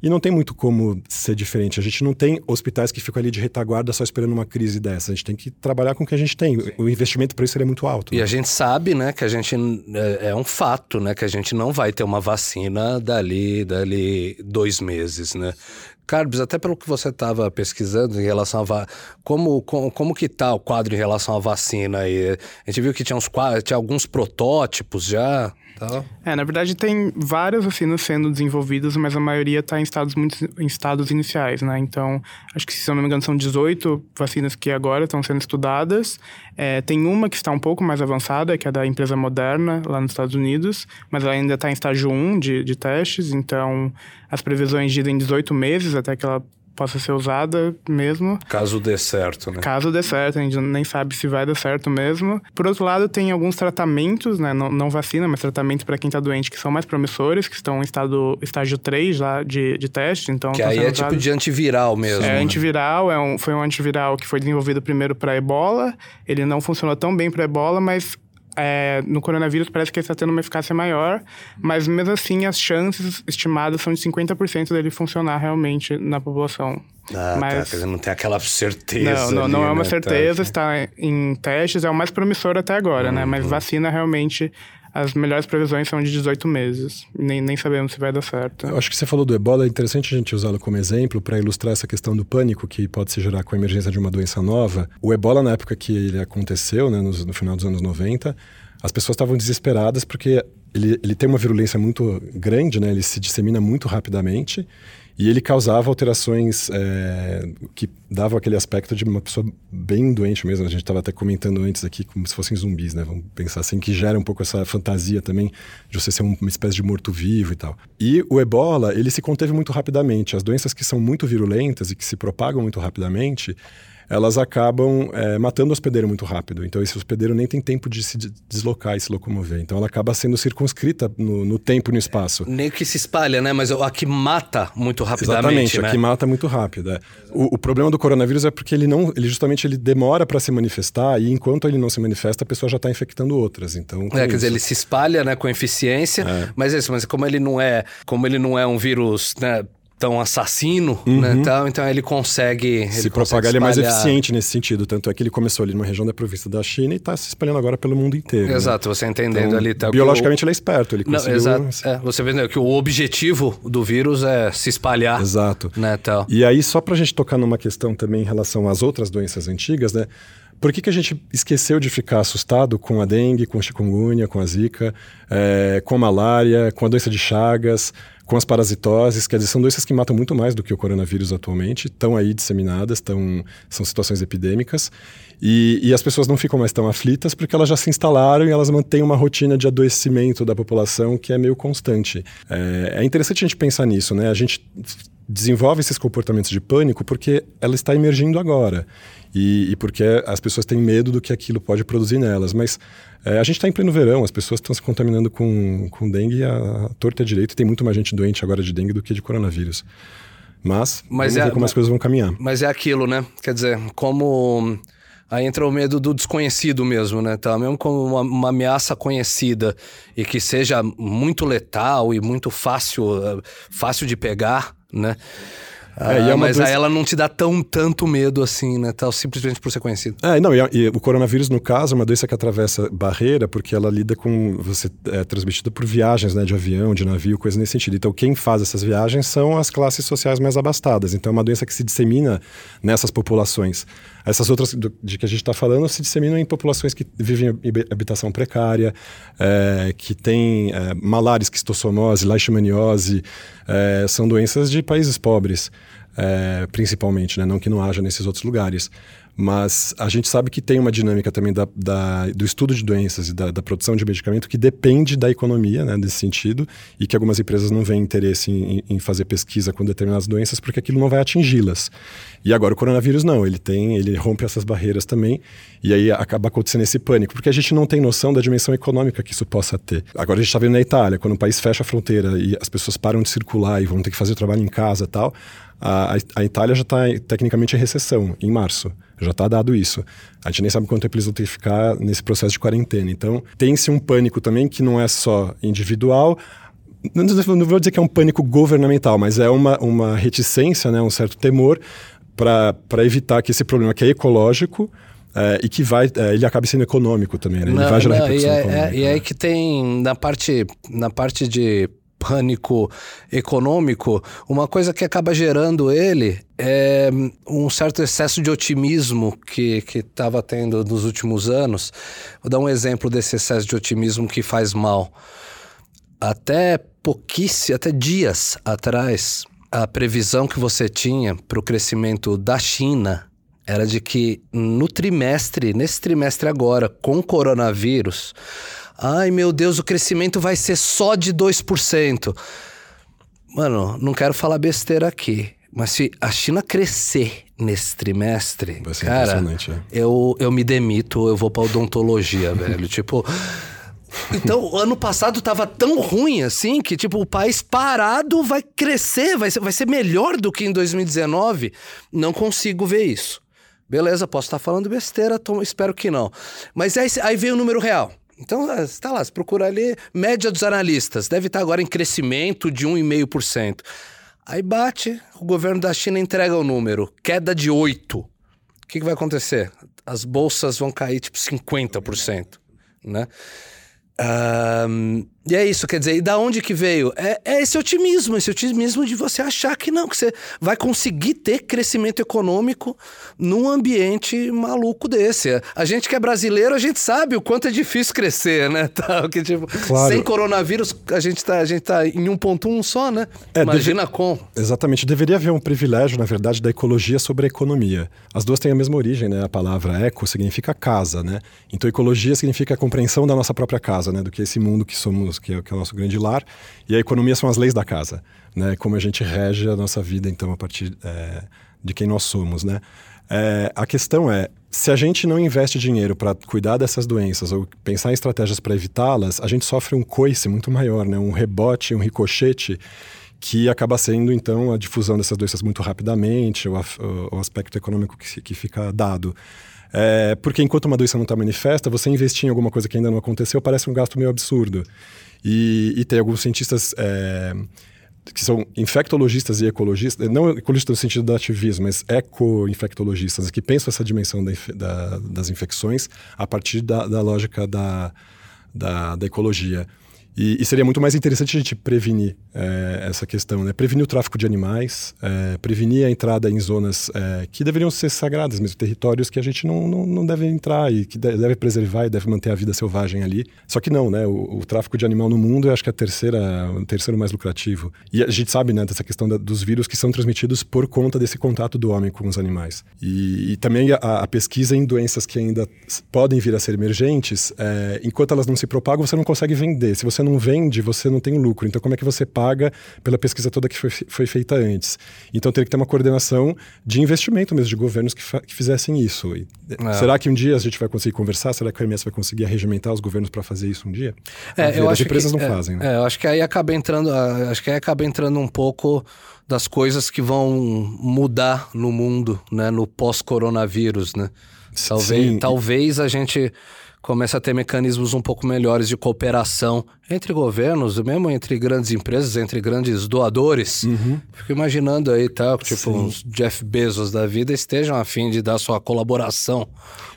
E não tem muito como ser diferente. A gente não tem hospitais que ficam ali de retaguarda só esperando uma crise dessa. A gente tem que trabalhar com o que a gente tem. O investimento para isso é muito alto. E né? a gente sabe, né, que a gente é, é, um fato, né, que a gente não vai ter uma vacina dali, dali dois meses, né? Carlos, até pelo que você estava pesquisando em relação a como, como, como que tá o quadro em relação à vacina aí? A gente viu que tinha, uns, tinha alguns protótipos já. Tá? É, na verdade tem várias vacinas sendo desenvolvidas, mas a maioria está em estados muito em estados iniciais, né? Então, acho que se eu não me engano são 18 vacinas que agora estão sendo estudadas. É, tem uma que está um pouco mais avançada, que é da empresa Moderna, lá nos Estados Unidos, mas ela ainda está em estágio 1 de, de testes, então as previsões dizem 18 meses até que ela possa ser usada mesmo. Caso dê certo, né? Caso dê certo, a gente nem sabe se vai dar certo mesmo. Por outro lado, tem alguns tratamentos, né? Não, não vacina, mas tratamentos para quem está doente que são mais promissores, que estão em estado, estágio 3 lá de, de teste. Então, que aí é tipo de antiviral mesmo. É, né? antiviral, é um, foi um antiviral que foi desenvolvido primeiro para ebola. Ele não funcionou tão bem para ebola, mas é, no coronavírus parece que ele está tendo uma eficácia maior, mas mesmo assim as chances estimadas são de 50% dele funcionar realmente na população. Ah, tá. mas, tá. Quer dizer, não tem aquela certeza. Não, não, ali, não é uma né? certeza, tá. está em testes, é o mais promissor até agora, uhum. né? Mas vacina realmente as melhores previsões são de 18 meses. Nem, nem sabemos se vai dar certo. Eu acho que você falou do ebola, é interessante a gente usá-lo como exemplo para ilustrar essa questão do pânico que pode se gerar com a emergência de uma doença nova. O ebola, na época que ele aconteceu, né, no, no final dos anos 90, as pessoas estavam desesperadas porque ele, ele tem uma virulência muito grande, né, ele se dissemina muito rapidamente. E ele causava alterações é, que davam aquele aspecto de uma pessoa bem doente mesmo. A gente estava até comentando antes aqui como se fossem zumbis, né? Vamos pensar assim, que gera um pouco essa fantasia também de você ser uma espécie de morto-vivo e tal. E o ebola, ele se conteve muito rapidamente. As doenças que são muito virulentas e que se propagam muito rapidamente, elas acabam é, matando o hospedeiro muito rápido. Então, esse hospedeiro nem tem tempo de se deslocar e se locomover. Então, ela acaba sendo circunscrita no, no tempo e no espaço. Nem que se espalha, né? Mas a que mata muito rapidamente. Exatamente, né? a que mata muito rápido. É. O, o, problema do coronavírus é porque ele não, ele justamente ele demora para se manifestar e enquanto ele não se manifesta, a pessoa já está infectando outras. Então, é, quer dizer, ele se espalha, né, com eficiência. É. Mas é isso, mas como ele não é, como ele não é um vírus, né? Tão assassino, né, uhum. né, tal, então ele consegue... Se ele propagar, ele é mais eficiente nesse sentido, tanto é que ele começou ali numa região da província da China e está se espalhando agora pelo mundo inteiro. Né? Exato, né? você entendendo então, ali... Tá, biologicamente o... ele é esperto, ele conseguiu... Não, exato, é, você vê que o objetivo do vírus é se espalhar. Exato. Né, tal. E aí, só para a gente tocar numa questão também em relação às outras doenças antigas, né, por que, que a gente esqueceu de ficar assustado com a dengue, com a chikungunya, com a zika, é, com a malária, com a doença de Chagas, com as parasitoses, dizer, são doenças que matam muito mais do que o coronavírus atualmente, estão aí disseminadas, tão, são situações epidêmicas, e, e, as pessoas não ficam mais tão aflitas porque elas já se instalaram e elas mantêm uma rotina de adoecimento da população que é meio constante. É, é interessante a gente pensar nisso, né? A gente desenvolve esses comportamentos de pânico porque ela está emergindo agora e, e porque as pessoas têm medo do que aquilo pode produzir nelas. Mas é, a gente está em pleno verão, as pessoas estão se contaminando com, com dengue a, a torta direito. Tem muito mais gente doente agora de dengue do que de coronavírus. Mas, mas vamos é, ver como mas, as coisas vão caminhar. Mas é aquilo, né? Quer dizer, como Aí entra o medo do desconhecido mesmo, né? Tá? Mesmo como uma, uma, ameaça conhecida e que seja muito letal e muito fácil, fácil de pegar, né? É, é ah, mas doença... ela não te dá tão tanto medo assim, né? Tal, simplesmente por ser conhecido. É, não, e, e, o coronavírus, no caso, é uma doença que atravessa barreira, porque ela lida com. Você é transmitida por viagens, né? De avião, de navio, coisa nesse sentido. Então, quem faz essas viagens são as classes sociais mais abastadas. Então, é uma doença que se dissemina nessas populações. Essas outras do, de que a gente está falando se disseminam em populações que vivem em habitação precária, é, que têm é, malária, esquistossomose, leishmaniose, é, são doenças de países pobres, principalmente, né? não que não haja nesses outros lugares. Mas a gente sabe que tem uma dinâmica também da, da do estudo de doenças e da, da, produção de medicamento que depende da economia, né, nesse sentido, e que algumas empresas não veem interesse em, em fazer pesquisa com determinadas doenças porque aquilo não vai atingi-las. E agora o coronavírus não, ele tem, ele rompe essas barreiras também, e aí acaba acontecendo esse pânico, porque a gente não tem noção da dimensão econômica que isso possa ter. Agora a gente está vendo na Itália, quando o país fecha a fronteira e as pessoas param de circular e vão ter que fazer o trabalho em casa tal, a, a Itália já está tecnicamente em recessão, em março. Já está dado isso. A gente nem sabe quanto tempo eles vão ter que ficar nesse processo de quarentena. Então, tem-se um pânico também que não é só individual, não, vou dizer que é um pânico governamental, mas é uma, uma reticência, né, um certo temor para evitar que esse problema que é ecológico é, e que vai, é, ele acabe sendo econômico também, né? Ele não, vai gerar não, repercussão e, é, econômica. É, e aí que tem, na parte, na parte de pânico econômico, uma coisa que acaba gerando ele é um certo excesso de otimismo que estava tendo nos últimos anos. Vou dar um exemplo desse excesso de otimismo que faz mal. Até pouquíssimo, até dias atrás, a previsão que você tinha para o crescimento da China era de que no trimestre, nesse trimestre agora, com coronavírus, Ai meu Deus, o crescimento vai ser só de 2%. Mano, não quero falar besteira aqui. Mas se a China crescer nesse trimestre, cara, é. eu, eu me demito, eu vou pra odontologia, velho. Tipo. Então, ano passado tava tão ruim assim que, tipo, o país parado vai crescer, vai ser, vai ser melhor do que em 2019. Não consigo ver isso. Beleza, posso estar falando besteira, tô, espero que não. Mas aí, aí veio o número real. Então, está ah, lá, se procura ali, média dos analistas, deve estar agora em crescimento de 1,5%. Aí bate, o governo da China entrega o número, queda de 8%. O que, que vai acontecer? As bolsas vão cair tipo 50%, né? Um, e é isso, quer dizer, e da onde que veio? É, é, esse otimismo, esse otimismo de você achar que não, que você vai conseguir ter crescimento econômico num ambiente maluco desse. A gente que é brasileiro, a gente sabe o quanto é difícil crescer, né? Tá, que, tipo, claro. Sem coronavírus, a gente tá, a gente tá em 1.1 só, né? É, Imagina deve... com. Exatamente, deveria haver um privilégio, na verdade, da ecologia sobre a economia. As duas têm a mesma origem, né? A palavra eco significa casa, né? Então ecologia significa a compreensão da nossa própria casa, né? Do que esse mundo que somos que é, que é o nosso grande lar, e a economia são as leis da casa, né? Como a gente rege a nossa vida, então, a partir é, de quem nós somos, né? É, a questão é, se a gente não investe dinheiro para cuidar dessas doenças ou pensar em estratégias para evitá-las, a gente sofre um coice muito maior, né? Um rebote, um ricochete que acaba sendo, então, a difusão dessas doenças muito rapidamente, o, o aspecto econômico que, que fica dado. É, porque enquanto uma doença não está manifesta, você investir em alguma coisa que ainda não aconteceu parece um gasto meio absurdo. E, e tem alguns cientistas é, que são infectologistas e ecologistas, não ecologistas no sentido do ativismo, mas eco-infectologistas, que pensam essa dimensão da, da, das infecções a partir da, da lógica da, da, ecologia. E, e, seria muito mais interessante a gente prevenir é, essa questão, né? Prevenir o tráfico de animais, é, prevenir a entrada em zonas é, que deveriam ser sagradas, mesmo territórios que a gente não, não, não deve entrar e que deve preservar e deve manter a vida selvagem ali. Só que não, né? O, o tráfico de animal no mundo eu acho que é a terceira, o terceiro mais lucrativo. E a gente sabe, né, dessa questão da, dos vírus que são transmitidos por conta desse contato do homem com os animais. E, e também a, a, pesquisa em doenças que ainda podem vir a ser emergentes, enquanto elas não se propagam, você não consegue vender. Se você você não vende, você não tem lucro. Então, como é que você paga pela pesquisa toda que foi, foi feita antes? Então, teria que ter uma coordenação de investimento mesmo, de governos que, que fizessem isso. E, é. Será que um dia a gente vai conseguir conversar? Será que a OMS vai conseguir arregimentar os governos para fazer isso um dia? É, eu as acho empresas que, não é, fazem, né? É, eu acho que aí acaba entrando, acho que aí acaba entrando um pouco das coisas que vão mudar no mundo, né, no pós-coronavírus, né? Talvez, Sim. talvez a gente comece a ter mecanismos um pouco melhores de cooperação entre governos, mesmo entre grandes empresas, entre grandes doadores. Uhum. Fico imaginando aí, tá, tipo, Sim. uns Jeff Bezos da vida estejam a fim de dar sua colaboração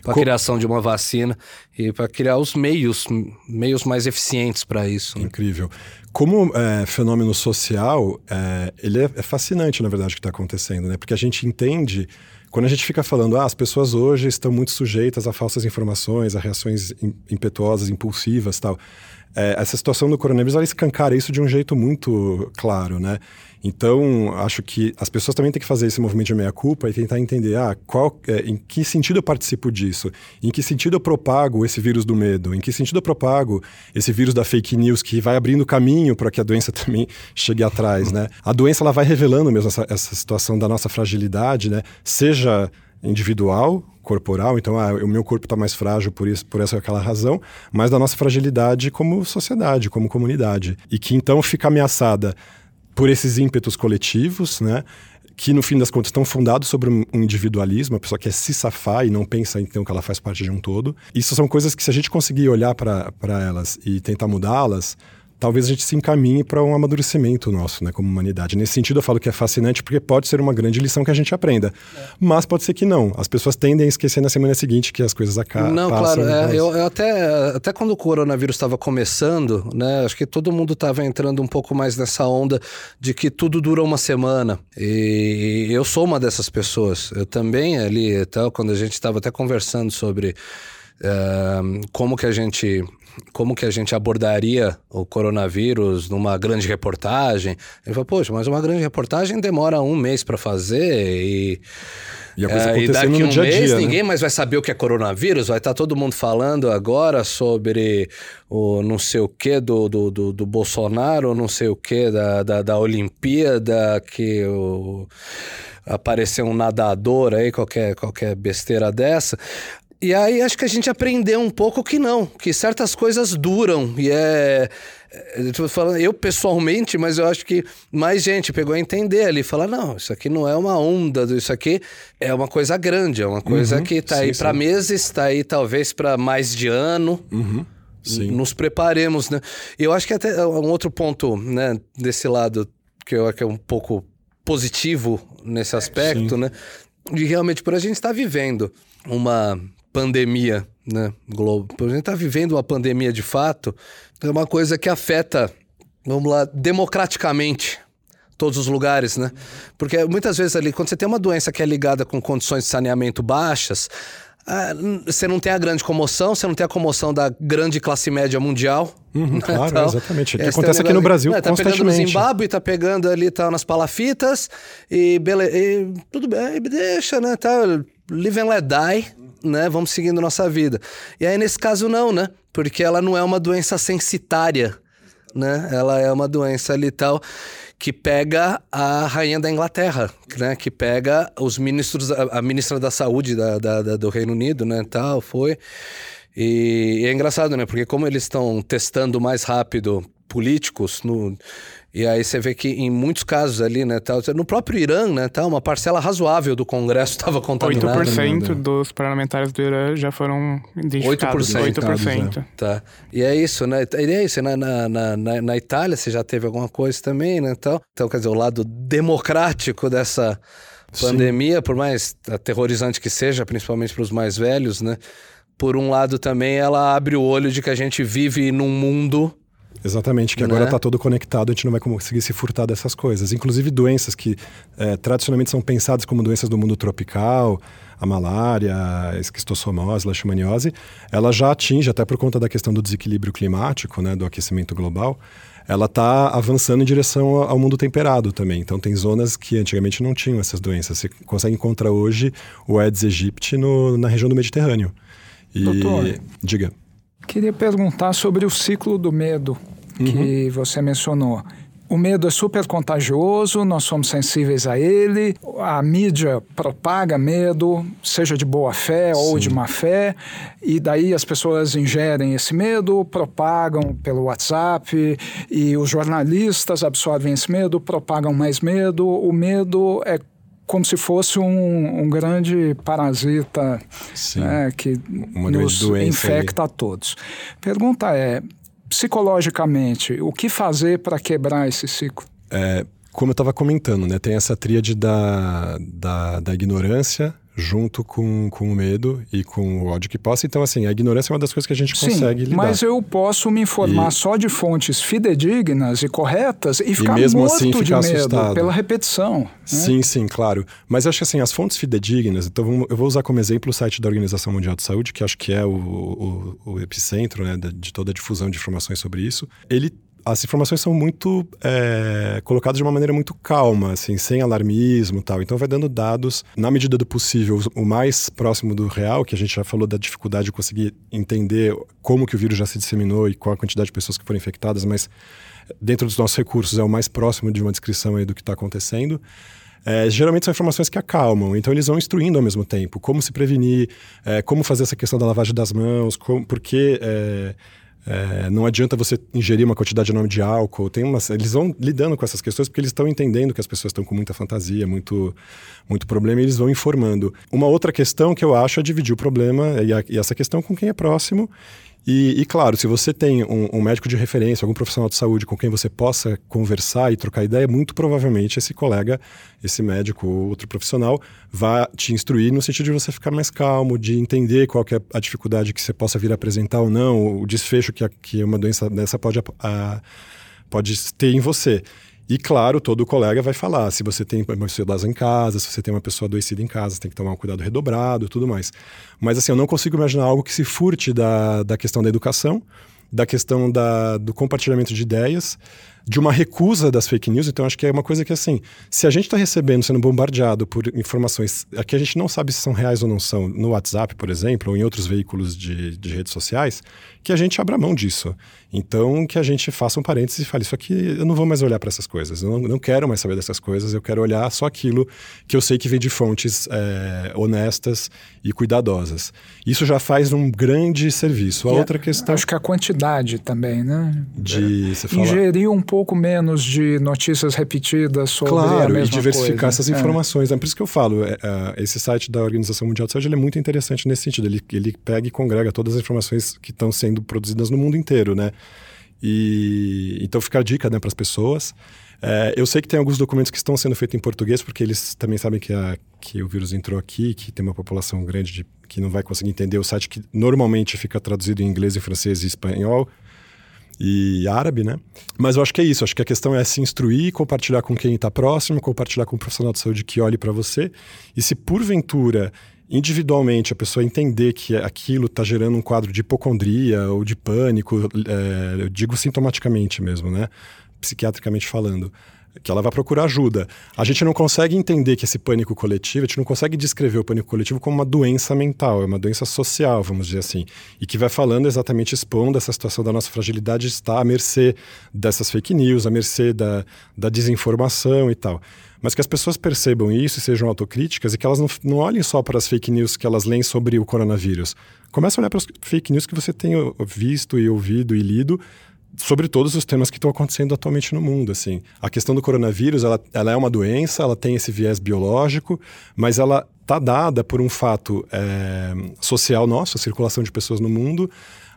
para a Co criação de uma vacina e para criar os meios, meios mais eficientes para isso. Né? Incrível. Como é, fenômeno social, é, ele é, é fascinante, na verdade, o que está acontecendo, né? Porque a gente entende quando a gente fica falando, ah, as pessoas hoje estão muito sujeitas a falsas informações, a reações impetuosas, impulsivas tal. É, essa situação do coronavírus, ela escancara isso de um jeito muito claro, né? Então, acho que as pessoas também têm que fazer esse movimento de meia-culpa e tentar entender ah, qual, é, em que sentido eu participo disso, em que sentido eu propago esse vírus do medo, em que sentido eu propago esse vírus da fake news que vai abrindo caminho para que a doença também chegue atrás, né? A doença ela vai revelando mesmo essa, essa situação da nossa fragilidade, né? Seja individual, corporal, então ah, o meu corpo está mais frágil por isso, por essa aquela razão, mas da nossa fragilidade como sociedade, como comunidade, e que então fica ameaçada por esses ímpetos coletivos, né? que no fim das contas estão fundados sobre um individualismo, a pessoa quer se safar e não pensa então que ela faz parte de um todo. Isso são coisas que se a gente conseguir olhar para elas e tentar mudá-las, talvez a gente se encaminhe para um amadurecimento nosso, né, como humanidade. Nesse sentido, eu falo que é fascinante porque pode ser uma grande lição que a gente aprenda, é. mas pode ser que não. As pessoas tendem a esquecer na semana seguinte que as coisas acabam. Não, passam, claro. É, eu, eu, até, até quando o coronavírus estava começando, né, acho que todo mundo estava entrando um pouco mais nessa onda de que tudo dura uma semana. E eu sou uma dessas pessoas. Eu também ali, tal, quando a gente estava até conversando sobre uh, como que a gente como que a gente abordaria o coronavírus numa grande reportagem. Ele falou, poxa, mas uma grande reportagem demora um mês para fazer e... E, a coisa é, e daqui um dia mês dia, né? ninguém mais vai saber o que é coronavírus, vai estar tá todo mundo falando agora sobre o não sei o que do, do, do, do Bolsonaro, não sei o que da, da, da Olimpíada, que o apareceu um nadador aí, qualquer, qualquer besteira dessa. E aí acho que a gente aprendeu um pouco que não, que certas coisas duram. E é. é eu, falando, eu pessoalmente, mas eu acho que mais gente pegou a entender ali, falar, não, isso aqui não é uma onda, isso aqui é uma coisa grande, é uma coisa uhum, que está aí para meses, está aí talvez para mais de ano. Uhum. Nos preparemos, né? E eu acho que até um outro ponto, né, desse lado, que eu acho que é um pouco positivo nesse aspecto, Sim. né? De realmente, por a gente estar tá vivendo uma pandemia, né? Globo. A gente está vivendo uma pandemia de fato, é uma coisa que afeta, vamos lá, democraticamente todos os lugares, né? Porque muitas vezes ali, quando você tem uma doença que é ligada com condições de saneamento baixas, ah, você não tem a grande comoção, você não tem a comoção da grande classe média mundial. Uhum, claro, então, exatamente. É, acontece aqui no Brasil é, tá constantemente. pegando no Zimbábue, tá pegando ali, tá nas palafitas, e, bele... e tudo bem, deixa, né? Tá, live and let die né? Vamos seguindo nossa vida. E aí, nesse caso, não, né? Porque ela não é uma doença censitária, né? Ela é uma doença ali tal que pega a rainha da Inglaterra, né? Que pega os ministros, a ministra da saúde da, da, da, do Reino Unido, né? Tal, foi. E, e é engraçado, né? Porque como eles estão testando mais rápido políticos no e aí você vê que em muitos casos ali, né, tá, no próprio Irã, né, tá, uma parcela razoável do Congresso estava contaminada. 8% né? dos parlamentares do Irã já foram identificados. 8%. 8%. Né? Tá. E é isso, né? E é isso, né? na, na, na, na Itália você já teve alguma coisa também, né, tal. Então, quer dizer, o lado democrático dessa pandemia, Sim. por mais aterrorizante que seja, principalmente para os mais velhos, né? Por um lado também ela abre o olho de que a gente vive num mundo Exatamente, que agora está né? todo conectado, a gente não vai conseguir se furtar dessas coisas. Inclusive doenças que é, tradicionalmente são pensadas como doenças do mundo tropical, a malária, a esquistossomose, a leishmaniose, ela já atinge, até por conta da questão do desequilíbrio climático, né, do aquecimento global, ela está avançando em direção ao mundo temperado também. Então tem zonas que antigamente não tinham essas doenças. Você consegue encontrar hoje o Aedes aegypti no, na região do Mediterrâneo. E... Doutor, diga. Queria perguntar sobre o ciclo do medo que uhum. você mencionou. O medo é super contagioso, nós somos sensíveis a ele, a mídia propaga medo, seja de boa fé Sim. ou de má fé, e daí as pessoas ingerem esse medo, propagam pelo WhatsApp, e os jornalistas absorvem esse medo, propagam mais medo. O medo é como se fosse um, um grande parasita né, que Uma nos infecta a todos. Pergunta é: psicologicamente, o que fazer para quebrar esse ciclo? É, como eu estava comentando, né, tem essa tríade da, da, da ignorância, junto com, com o medo e com o ódio que possa. Então, assim, a ignorância é uma das coisas que a gente Sim, consegue lidar. Mas eu posso me informar e... só de fontes fidedignas e corretas e ficar e mesmo morto assim, de ficar medo assustado. pela repetição. Né? Sim, sim, claro. Mas acho que assim, as fontes fidedignas, então eu vou usar como exemplo o site da Organização Mundial de Saúde, que acho que é o, o, o epicentro né, de toda a difusão de informações sobre isso. Ele as informações são muito é, colocadas de uma maneira muito calma, assim, sem alarmismo tal. Então vai dando dados, na medida do possível, o mais próximo do real, que a gente já falou da dificuldade de conseguir entender como que o vírus já se disseminou e qual a quantidade de pessoas que foram infectadas, mas dentro dos nossos recursos é o mais próximo de uma descrição aí do que está acontecendo. É, geralmente são informações que acalmam, então eles vão instruindo ao mesmo tempo como se prevenir, é, como fazer essa questão da lavagem das mãos, como, porque é, é, não adianta você ingerir uma quantidade enorme de álcool. Tem umas, eles vão lidando com essas questões porque eles estão entendendo que as pessoas estão com muita fantasia, muito, muito problema, e eles vão informando. Uma outra questão que eu acho é dividir o problema e, a, e essa questão com quem é próximo e, e, claro, se você tem um, um, médico de referência, algum profissional de saúde com quem você possa conversar e trocar ideia, muito provavelmente esse colega, esse médico ou outro profissional, vai te instruir no sentido de você ficar mais calmo, de entender qual é a dificuldade que você possa vir a apresentar ou não, o desfecho que, que uma doença dessa pode, a, pode ter em você. E claro, todo colega vai falar, se você tem uma pessoa em casa, se você tem uma pessoa adoecida em casa, tem que tomar um cuidado redobrado, tudo mais. Mas assim, eu não consigo imaginar algo que se furte da, da questão da educação, da questão da, do compartilhamento de ideias, de uma recusa das fake news. Então, acho que é uma coisa que, assim, se a gente está recebendo, sendo bombardeado por informações que a gente não sabe se são reais ou não são, no WhatsApp, por exemplo, ou em outros veículos de, de redes sociais, que a gente abra mão disso. Então, que a gente faça um parênteses e fale: Isso aqui, eu não vou mais olhar para essas coisas, eu não, não, quero mais saber dessas coisas, eu quero olhar só aquilo que eu sei que vem de fontes é, honestas e cuidadosas. Isso já faz um grande serviço. A e outra questão. Acho que a quantidade também, né? De. Você. Ingerir um pouco menos de notícias repetidas sobre claro, a mesma e diversificar coisa. essas é. informações. É. é por isso que eu falo, é, é, esse site da Organização Mundial de Saúde é muito interessante nesse sentido. Ele, ele pega e congrega todas as informações que estão sendo produzidas no mundo inteiro, né? E então fica a dica né, para as pessoas. É, eu sei que tem alguns documentos que estão sendo feitos em português, porque eles também sabem que, a, que o vírus entrou aqui, que tem uma população grande de, que não vai conseguir entender o site que normalmente fica traduzido em inglês, em francês e espanhol e árabe, né? Mas eu acho que é isso. Acho que a questão é se instruir, compartilhar com quem está próximo, compartilhar com um profissional de saúde que olhe para você. E se porventura individualmente a pessoa entender que aquilo está gerando um quadro de hipocondria ou de pânico, é, eu digo sintomaticamente mesmo, né? Psiquiatricamente falando que ela vai procurar ajuda. A gente não consegue entender que esse pânico coletivo, a gente não consegue descrever o pânico coletivo como uma doença mental, é uma doença social, vamos dizer assim, e que vai falando exatamente expondo essa situação da nossa fragilidade está à mercê dessas fake news, à mercê da, da desinformação e tal. Mas que as pessoas percebam isso e sejam autocríticas e que elas não, não olhem só para as fake news que elas leem sobre o coronavírus. Comece a olhar para as fake news que você tem visto e ouvido e lido sobre todos os temas que estão acontecendo atualmente no mundo. Assim, a questão do coronavírus, ela, ela é uma doença, ela tem esse viés biológico, mas ela está dada por um fato é, social nosso, a circulação de pessoas no mundo,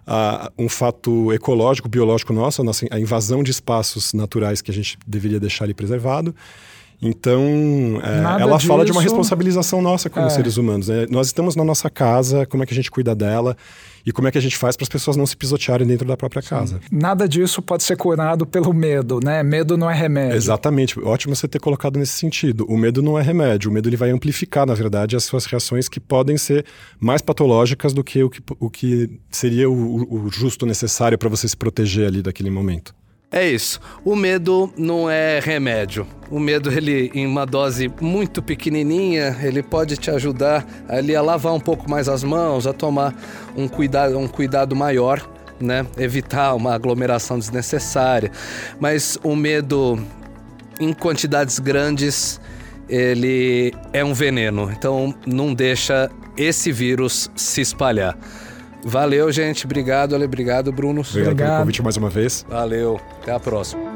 a, um fato ecológico, biológico nosso, a, nossa, a invasão de espaços naturais que a gente deveria deixar ali preservado. Então, é, ela disso... fala de uma responsabilização nossa como é. seres humanos. Né? Nós estamos na nossa casa, como é que a gente cuida dela e como é que a gente faz para as pessoas não se pisotearem dentro da própria casa. Nada disso pode ser curado pelo medo, né? Medo não é remédio. Exatamente. Ótimo você ter colocado nesse sentido. O medo não é remédio. O medo ele vai amplificar, na verdade, as suas reações que podem ser mais patológicas do que o que, o que seria o, o justo necessário para você se proteger ali daquele momento. É isso. O medo não é remédio. O medo, ele, em uma dose muito pequenininha, ele pode te ajudar ali a lavar um pouco mais as mãos, a tomar um cuidado, um cuidado maior né? Evitar uma aglomeração desnecessária. Mas o medo em quantidades grandes, ele é um veneno. Então não deixa esse vírus se espalhar. Valeu, gente. Obrigado, Ale. Obrigado, Bruno. Obrigado, Obrigado. pelo convite mais uma vez. Valeu. Até a próxima.